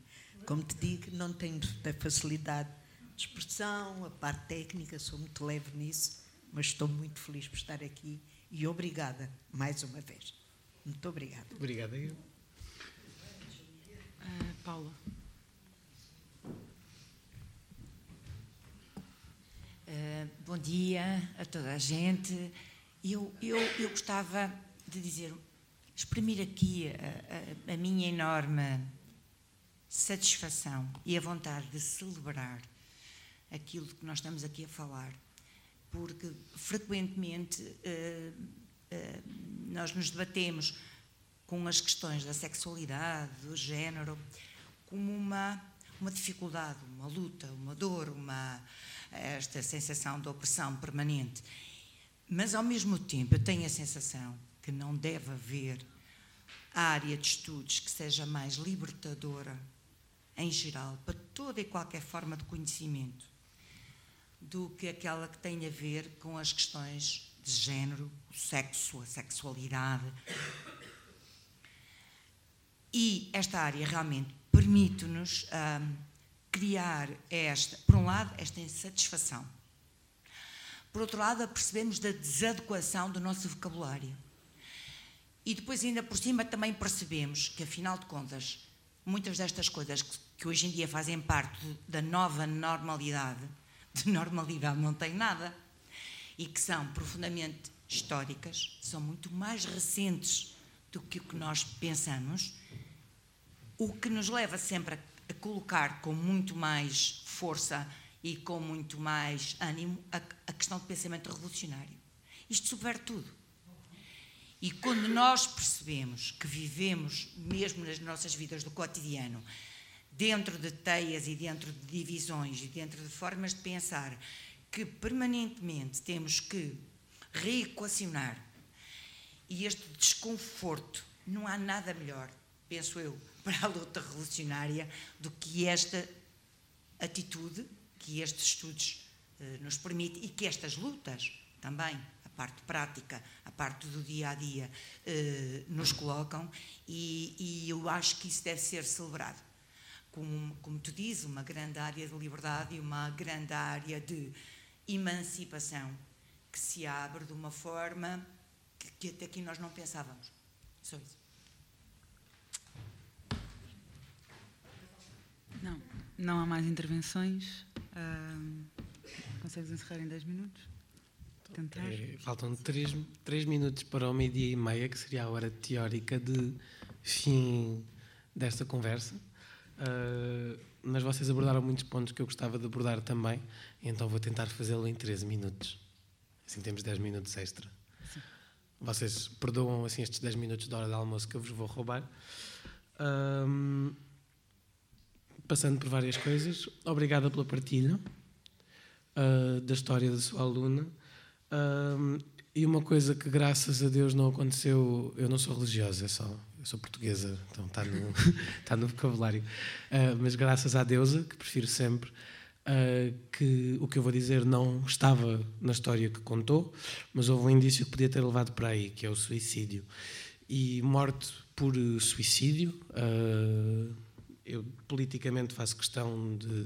Como te digo, não tenho da facilidade de expressão, a parte técnica, sou muito leve nisso, mas estou muito feliz por estar aqui e obrigada mais uma vez. Muito obrigada. Obrigada eu. Uh, Paula. Uh, bom dia a toda a gente. Eu, eu, eu gostava de dizer, exprimir aqui a, a, a minha enorme satisfação e a vontade de celebrar aquilo que nós estamos aqui a falar, porque frequentemente uh, uh, nós nos debatemos com as questões da sexualidade, do género, como uma, uma dificuldade, uma luta, uma dor, uma, esta sensação de opressão permanente. Mas, ao mesmo tempo, eu tenho a sensação que não deve haver área de estudos que seja mais libertadora em geral, para toda e qualquer forma de conhecimento, do que aquela que tem a ver com as questões de género, o sexo, a sexualidade. E esta área realmente permite-nos um, criar esta, por um lado, esta insatisfação. Por outro lado, percebemos da desadequação do nosso vocabulário. E depois, ainda por cima, também percebemos que, afinal de contas, muitas destas coisas que hoje em dia fazem parte da nova normalidade, de normalidade não tem nada, e que são profundamente históricas, são muito mais recentes do que o que nós pensamos, o que nos leva sempre a, colocar com muito mais força e com muito mais ânimo a, a questão do pensamento revolucionário. Isto subverte tudo. E quando nós percebemos que vivemos, mesmo nas nossas vidas do cotidiano, dentro de teias e dentro de divisões e dentro de formas de pensar, que permanentemente temos que reequacionar e este desconforto, não há nada melhor, penso eu, para a luta revolucionária do que esta atitude que estes estudos eh, nos permitem e que estas lutas também a parte prática, a parte do dia a dia, eh, nos colocam, e, e, eu acho que isso deve ser celebrado. Como, como tu dizes, uma grande área de liberdade e uma grande área de emancipação que se abre de uma forma que, que até aqui nós não pensávamos. Só isso. Não, não há mais intervenções. Uh, consegues encerrar em 10 minutos? Tentar? É, faltam 3, 3 minutos para o meio-dia e meia, que seria a hora teórica de fim desta conversa. Uh, mas vocês abordaram muitos pontos que eu gostava de abordar também, então vou tentar fazê-lo em 13 minutos. Assim temos 10 minutos extra. Sim. Vocês perdoam assim estes 10 minutos de hora de almoço que eu vos vou roubar. Um, passando por várias coisas, obrigada pela partilha uh, da história da sua aluna. Um, e uma coisa que graças a Deus não aconteceu, eu não sou religiosa, é só eu sou portuguesa, então está no, está no vocabulário. Uh, mas graças à deusa, que prefiro sempre, uh, que o que eu vou dizer não estava na história que contou, mas houve um indício que podia ter levado para aí, que é o suicídio. E morte por suicídio, uh, eu politicamente faço questão de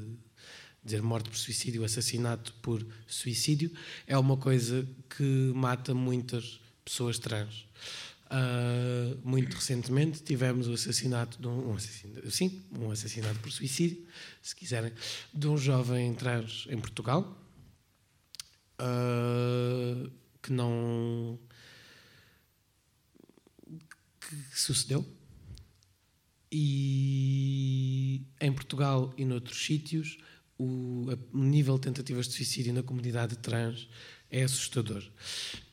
dizer morte por suicídio, assassinato por suicídio, é uma coisa que mata muitas pessoas trans. Uh, muito recentemente tivemos o assassinato de um, um assassinato, sim, um assassinato por suicídio, se quiserem, de um jovem trans em Portugal uh, que não que sucedeu. E em Portugal e noutros sítios o nível de tentativas de suicídio na comunidade trans é assustador.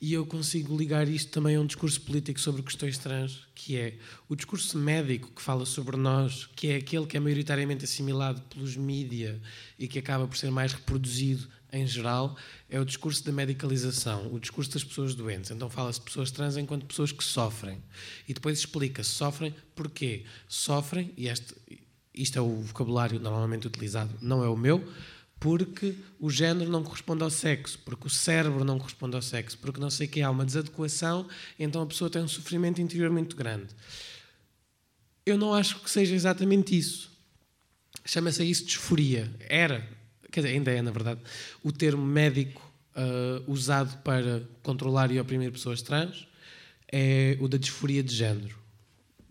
E eu consigo ligar isto também a um discurso político sobre questões trans, que é o discurso médico que fala sobre nós, que é aquele que é maioritariamente assimilado pelos mídia e que acaba por ser mais reproduzido em geral, é o discurso da medicalização, o discurso das pessoas doentes. Então fala-se de pessoas trans enquanto pessoas que sofrem. E depois explica-se sofrem porquê. Sofrem, e este, isto é o vocabulário normalmente utilizado, não é o meu, porque o género não corresponde ao sexo, porque o cérebro não corresponde ao sexo, porque não sei o que há uma desadequação, então a pessoa tem um sofrimento interior muito grande. Eu não acho que seja exatamente isso. Chama-se isso disforia. Era, quer dizer, ainda é, na verdade, o termo médico uh, usado para controlar e oprimir pessoas trans é o da disforia de género,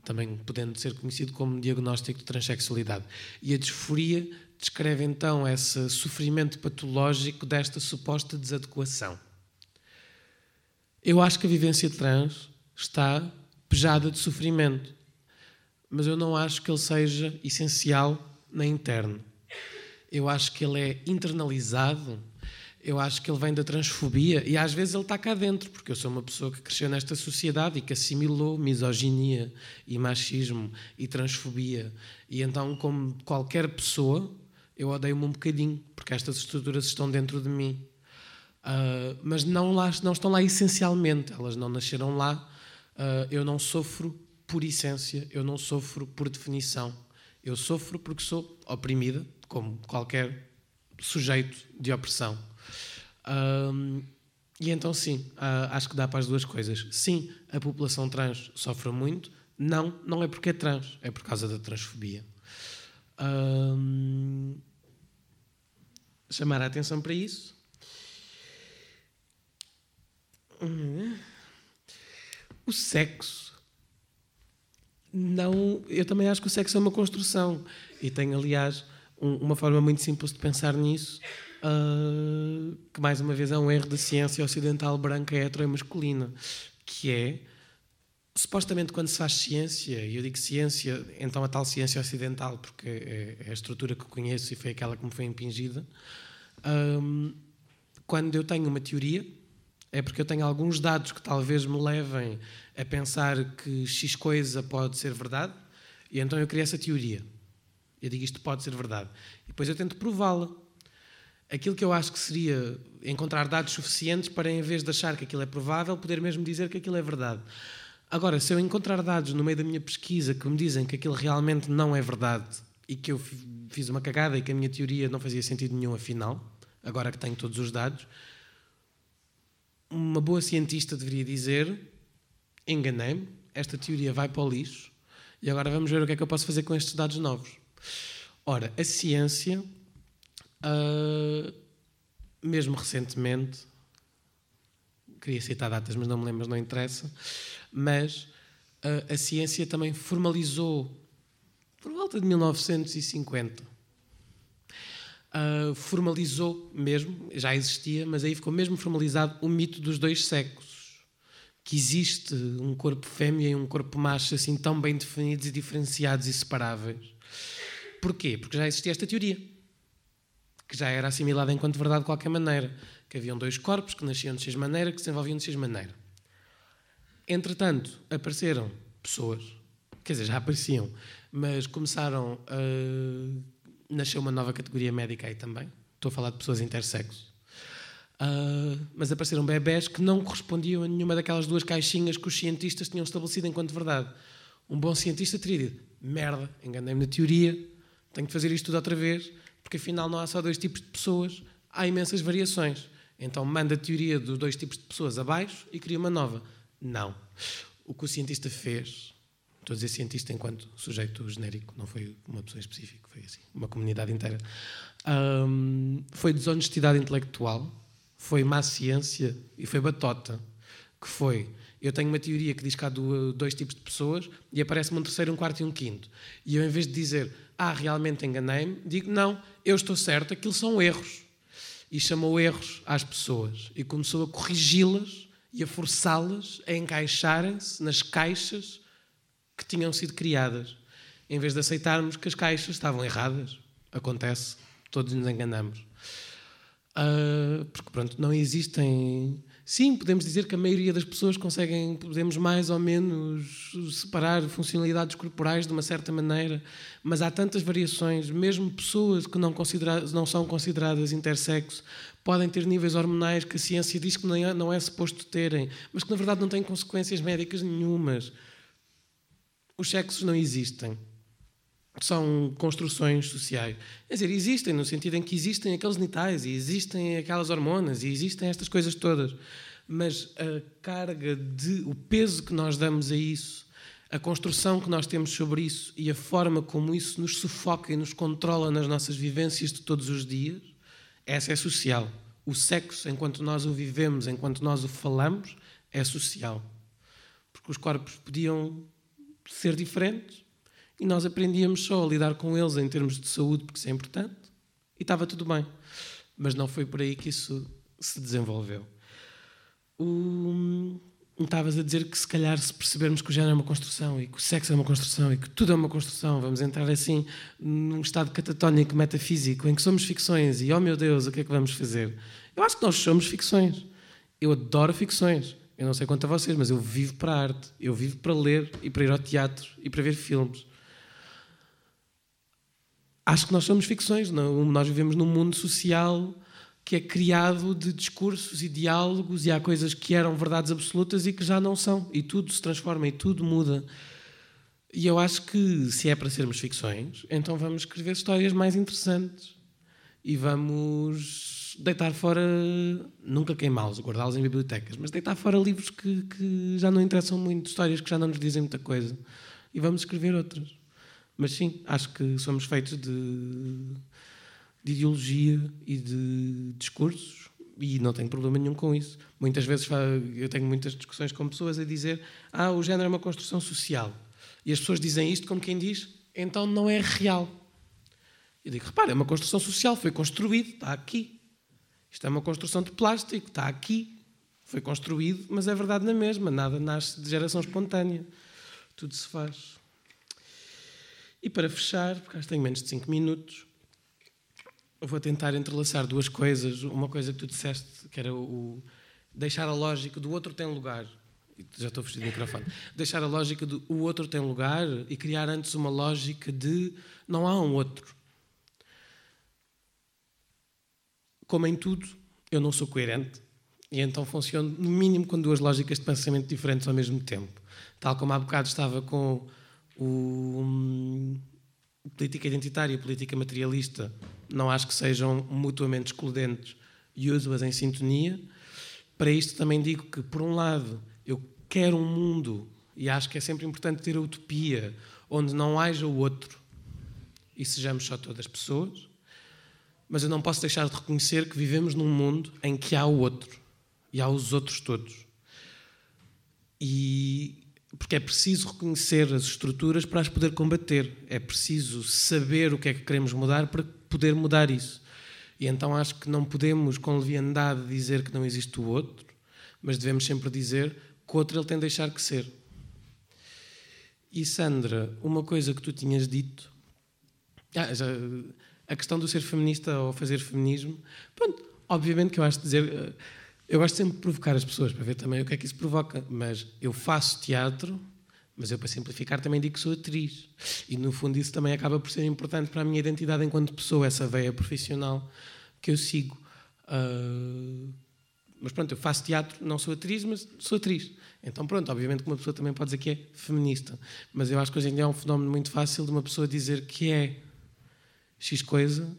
também podendo ser conhecido como diagnóstico de transexualidade. E a disforia descreve então esse sofrimento patológico desta suposta desadequação. Eu acho que a vivência trans está pejada de sofrimento, mas eu não acho que ele seja essencial nem interno. Eu acho que ele é internalizado, eu acho que ele vem da transfobia e às vezes ele está cá dentro, porque eu sou uma pessoa que cresceu nesta sociedade e que assimilou misoginia e machismo e transfobia. E então, como qualquer pessoa, eu odeio-me um bocadinho, porque estas estruturas estão dentro de mim. Uh, mas não, lá, não estão lá essencialmente, elas não nasceram lá. Uh, eu não sofro por essência, eu não sofro por definição. Eu sofro porque sou oprimida, como qualquer sujeito de opressão. Um, e então, sim, acho que dá para as duas coisas. Sim, a população trans sofre muito. Não, não é porque é trans, é por causa da transfobia. Um, chamar a atenção para isso. O sexo. Não, eu também acho que o sexo é uma construção. E tenho, aliás, um, uma forma muito simples de pensar nisso, uh, que mais uma vez é um erro da ciência ocidental branca, hetero e masculina, que é supostamente quando se faz ciência, e eu digo ciência, então a tal ciência ocidental, porque é, é a estrutura que conheço e foi aquela que me foi impingida, um, quando eu tenho uma teoria, é porque eu tenho alguns dados que talvez me levem a pensar que X coisa pode ser verdade, e então eu crio essa teoria. Eu digo isto pode ser verdade. E depois eu tento prová-la. Aquilo que eu acho que seria encontrar dados suficientes para, em vez de achar que aquilo é provável, poder mesmo dizer que aquilo é verdade. Agora, se eu encontrar dados no meio da minha pesquisa que me dizem que aquilo realmente não é verdade e que eu fiz uma cagada e que a minha teoria não fazia sentido nenhum afinal, agora que tenho todos os dados, uma boa cientista deveria dizer: enganei-me, esta teoria vai para o lixo e agora vamos ver o que é que eu posso fazer com estes dados novos. Ora, a ciência, uh, mesmo recentemente, queria citar datas, mas não me lembro, não interessa, mas uh, a ciência também formalizou, por volta de 1950, uh, formalizou mesmo, já existia, mas aí ficou mesmo formalizado o mito dos dois sexos. Que existe um corpo fêmea e um corpo macho assim tão bem definidos e diferenciados e separáveis. Porquê? Porque já existia esta teoria, que já era assimilada enquanto verdade de qualquer maneira. Que haviam dois corpos que nasciam de X maneira, que se desenvolviam de X maneira. Entretanto, apareceram pessoas, quer dizer, já apareciam, mas começaram a nasceu uma nova categoria médica aí também. Estou a falar de pessoas intersexo. Uh, mas apareceram bebés que não correspondiam a nenhuma daquelas duas caixinhas que os cientistas tinham estabelecido enquanto verdade. Um bom cientista teria dito: merda, enganei-me na teoria, tenho que fazer isto tudo outra vez, porque afinal não há só dois tipos de pessoas, há imensas variações. Então manda a teoria dos dois tipos de pessoas abaixo e cria uma nova. Não. O que o cientista fez Estou a dizer cientista enquanto sujeito genérico, não foi uma pessoa específica, foi assim, uma comunidade inteira. Um, foi desonestidade intelectual, foi má ciência e foi batota. Que foi, eu tenho uma teoria que diz que há dois tipos de pessoas e aparece-me um terceiro, um quarto e um quinto. E eu, em vez de dizer, ah, realmente enganei-me, digo, não, eu estou certo, aquilo são erros. E chamou erros às pessoas e começou a corrigi-las e a forçá-las a encaixarem-se nas caixas que tinham sido criadas, em vez de aceitarmos que as caixas estavam erradas. Acontece, todos nos enganamos. Uh, porque, pronto, não existem. Sim, podemos dizer que a maioria das pessoas conseguem, podemos mais ou menos separar funcionalidades corporais de uma certa maneira, mas há tantas variações, mesmo pessoas que não, não são consideradas intersexo podem ter níveis hormonais que a ciência diz que não é, não é suposto terem, mas que na verdade não têm consequências médicas nenhumas os sexos não existem. São construções sociais. Quer dizer, existem no sentido em que existem aqueles genitais e existem aquelas hormonas e existem estas coisas todas. Mas a carga de. o peso que nós damos a isso, a construção que nós temos sobre isso e a forma como isso nos sufoca e nos controla nas nossas vivências de todos os dias, essa é social. O sexo, enquanto nós o vivemos, enquanto nós o falamos, é social. Porque os corpos podiam ser diferentes e nós aprendíamos só a lidar com eles em termos de saúde, porque isso é importante, e estava tudo bem. Mas não foi por aí que isso se desenvolveu. O... Estavas a dizer que se calhar se percebermos que o género é uma construção e que o sexo é uma construção e que tudo é uma construção, vamos entrar assim num estado catatónico metafísico em que somos ficções e oh meu Deus, o que é que vamos fazer? Eu acho que nós somos ficções. Eu adoro ficções. Eu não sei quanto a vocês, mas eu vivo para a arte, eu vivo para ler e para ir ao teatro e para ver filmes. Acho que nós somos ficções, não? nós vivemos num mundo social que é criado de discursos e diálogos e há coisas que eram verdades absolutas e que já não são, e tudo se transforma e tudo muda. E eu acho que se é para sermos ficções, então vamos escrever histórias mais interessantes e vamos deitar fora, nunca queimá-los, guardá-los em bibliotecas, mas deitar fora livros que, que já não interessam muito, histórias que já não nos dizem muita coisa e vamos escrever outras. Mas sim, acho que somos feitos de, de ideologia e de discursos e não tenho problema nenhum com isso. Muitas vezes eu tenho muitas discussões com pessoas a dizer ah, o género é uma construção social. E as pessoas dizem isto como quem diz, então não é real. Eu digo, repara, é uma construção social, foi construído, está aqui. Isto é uma construção de plástico, está aqui. Foi construído, mas é verdade na mesma, nada nasce de geração espontânea. Tudo se faz. E para fechar, porque acho que tenho menos de 5 minutos, vou tentar entrelaçar duas coisas. Uma coisa que tu disseste, que era o, deixar a lógica do outro tem lugar. Já estou vestido do microfone. Deixar a lógica do o outro tem lugar e criar antes uma lógica de não há um outro. Como em tudo, eu não sou coerente e então funciono no mínimo com duas lógicas de pensamento diferentes ao mesmo tempo. Tal como há bocado estava com o um, política identitária e política materialista, não acho que sejam mutuamente excludentes e uso-as em sintonia. Para isto também digo que, por um lado, eu quero um mundo e acho que é sempre importante ter a utopia onde não haja o outro e sejamos só todas pessoas, mas eu não posso deixar de reconhecer que vivemos num mundo em que há o outro e há os outros todos. E porque é preciso reconhecer as estruturas para as poder combater. É preciso saber o que é que queremos mudar para poder mudar isso. E então acho que não podemos, com leviandade, dizer que não existe o outro, mas devemos sempre dizer que o outro ele tem de deixar que ser. E Sandra, uma coisa que tu tinhas dito, ah, já, a questão do ser feminista ou fazer feminismo, pronto, obviamente que eu acho dizer eh, eu gosto sempre de provocar as pessoas para ver também o que é que isso provoca, mas eu faço teatro, mas eu, para simplificar, também digo que sou atriz. E, no fundo, isso também acaba por ser importante para a minha identidade enquanto pessoa, essa veia profissional que eu sigo. Uh... Mas pronto, eu faço teatro, não sou atriz, mas sou atriz. Então, pronto, obviamente que uma pessoa também pode dizer que é feminista. Mas eu acho que hoje em dia é um fenómeno muito fácil de uma pessoa dizer que é X coisa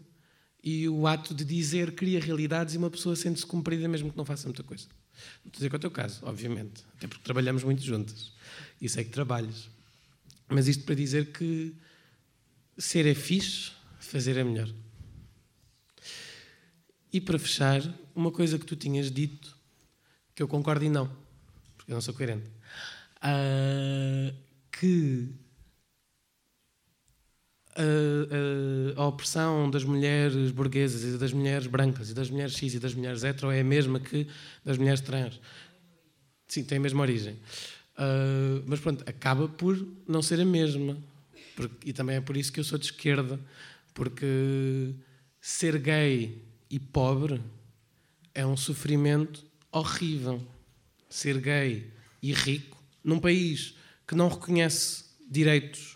e o ato de dizer cria realidades e uma pessoa sente-se cumprida mesmo que não faça muita coisa. Não estou a dizer que é o teu caso, obviamente, até porque trabalhamos muito juntas e sei que trabalhas. Mas isto para dizer que ser é fixe, fazer é melhor. E para fechar, uma coisa que tu tinhas dito, que eu concordo e não, porque eu não sou coerente, uh, que a, a, opressão das mulheres burguesas e das mulheres brancas e das mulheres cis e das mulheres hetero é a mesma que das mulheres trans. Sim, tem a mesma origem. Uh, mas pronto, acaba por não ser a mesma. Porque, e também é por isso que eu sou de esquerda. Porque ser gay e pobre é um sofrimento horrível. Ser gay e rico num país que não reconhece direitos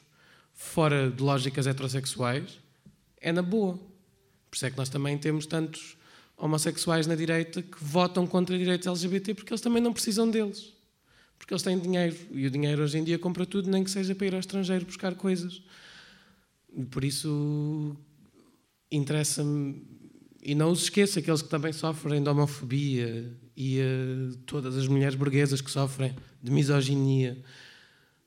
fora de lógicas heterossexuais, é na boa. Por isso é que nós também temos tantos homossexuais na direita que votam contra direitos LGBT porque eles também não precisam deles. Porque eles têm dinheiro e o dinheiro hoje em dia compra tudo, nem que seja para ir ao estrangeiro buscar coisas. Por isso interessa-me. E não os esqueça, aqueles que também sofrem de homofobia e uh, todas as mulheres burguesas que sofrem de misoginia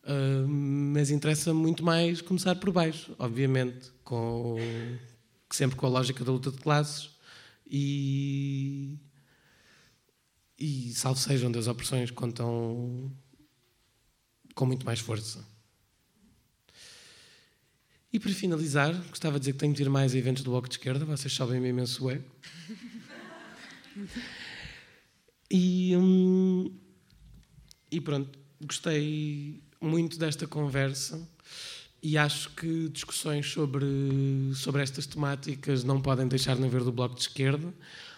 Uh, mas interessa muito mais começar por baixo, obviamente, com, sempre com a lógica da luta de classes e, e salvo seja onde as opressões contam com muito mais força. E para finalizar, gostava de dizer que tenho de ir mais a eventos do Bloco de Esquerda, vocês sabem-me imenso ego. e, hum, e pronto, gostei muito desta conversa e acho que discussões sobre, sobre estas temáticas não podem deixar de haver do Bloco de Esquerda.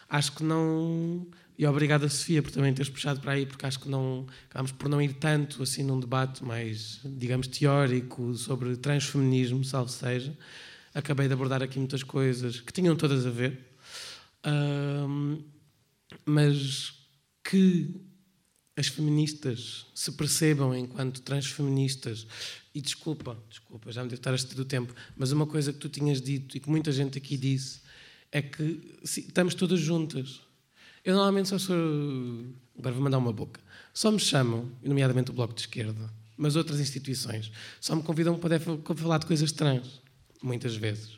Acho que não. E obrigado Sofia por também teres puxado para aí, porque acho que não acabamos por não ir tanto assim num debate mais, digamos, teórico sobre transfeminismo, salvo seja. Acabei de abordar aqui muitas coisas que tinham todas a ver, mas que as feministas se percebam enquanto transfeministas. E desculpa, desculpa, já me devo estar a do tempo, mas uma coisa que tu tinhas dito e que muita gente aqui disse é que estamos todas juntas. Eu normalmente só sou. Agora vou mandar uma boca. Só me chamam, nomeadamente o Bloco de Esquerda, mas outras instituições, só me convidam para falar de coisas trans, muitas vezes.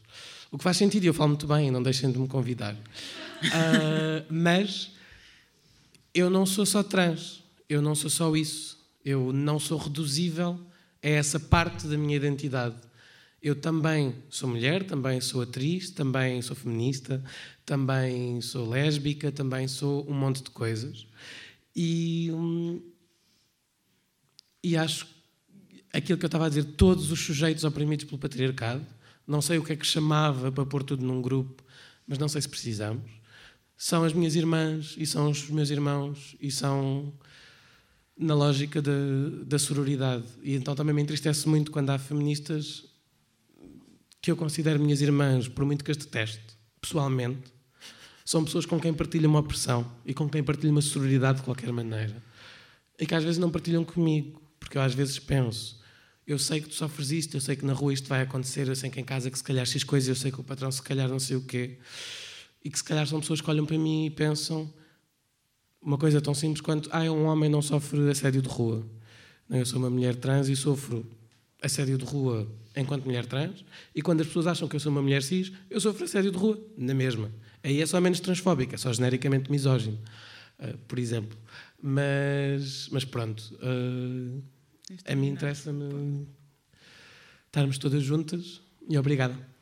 O que faz sentido eu falo muito bem, não deixem de me convidar. Uh, mas eu não sou só trans, eu não sou só isso. Eu não sou reduzível a essa parte da minha identidade. Eu também sou mulher, também sou atriz, também sou feminista, também sou lésbica, também sou um monte de coisas. E, hum, e acho aquilo que eu estava a dizer, todos os sujeitos oprimidos pelo patriarcado, não sei o que é que chamava para pôr tudo num grupo, mas não sei se precisamos, são as minhas irmãs e são os meus irmãos e são na lógica da, da sororidade. E então também me entristece muito quando há feministas que eu considero minhas irmãs, por muito que as deteste, pessoalmente, são pessoas com quem partilho uma opressão e com quem partilho uma sororidade de qualquer maneira. E que às vezes não partilham comigo, porque eu às vezes penso, eu sei que tu sofres isto, eu sei que na rua isto vai acontecer, eu sei que em casa que se calhar X coisas, eu sei que o patrão se calhar não sei o quê. E que se calhar são pessoas que olham para mim e pensam, uma coisa tão simples quanto ah, um homem não sofre assédio de rua. Eu sou uma mulher trans e sofro assédio de rua enquanto mulher trans, e quando as pessoas acham que eu sou uma mulher cis, eu sofro assédio de rua, na mesma. Aí é só menos transfóbica, é só genericamente misógino, uh, por exemplo. Mas, mas pronto, uh, a mim interessa-me estarmos todas juntas e obrigada.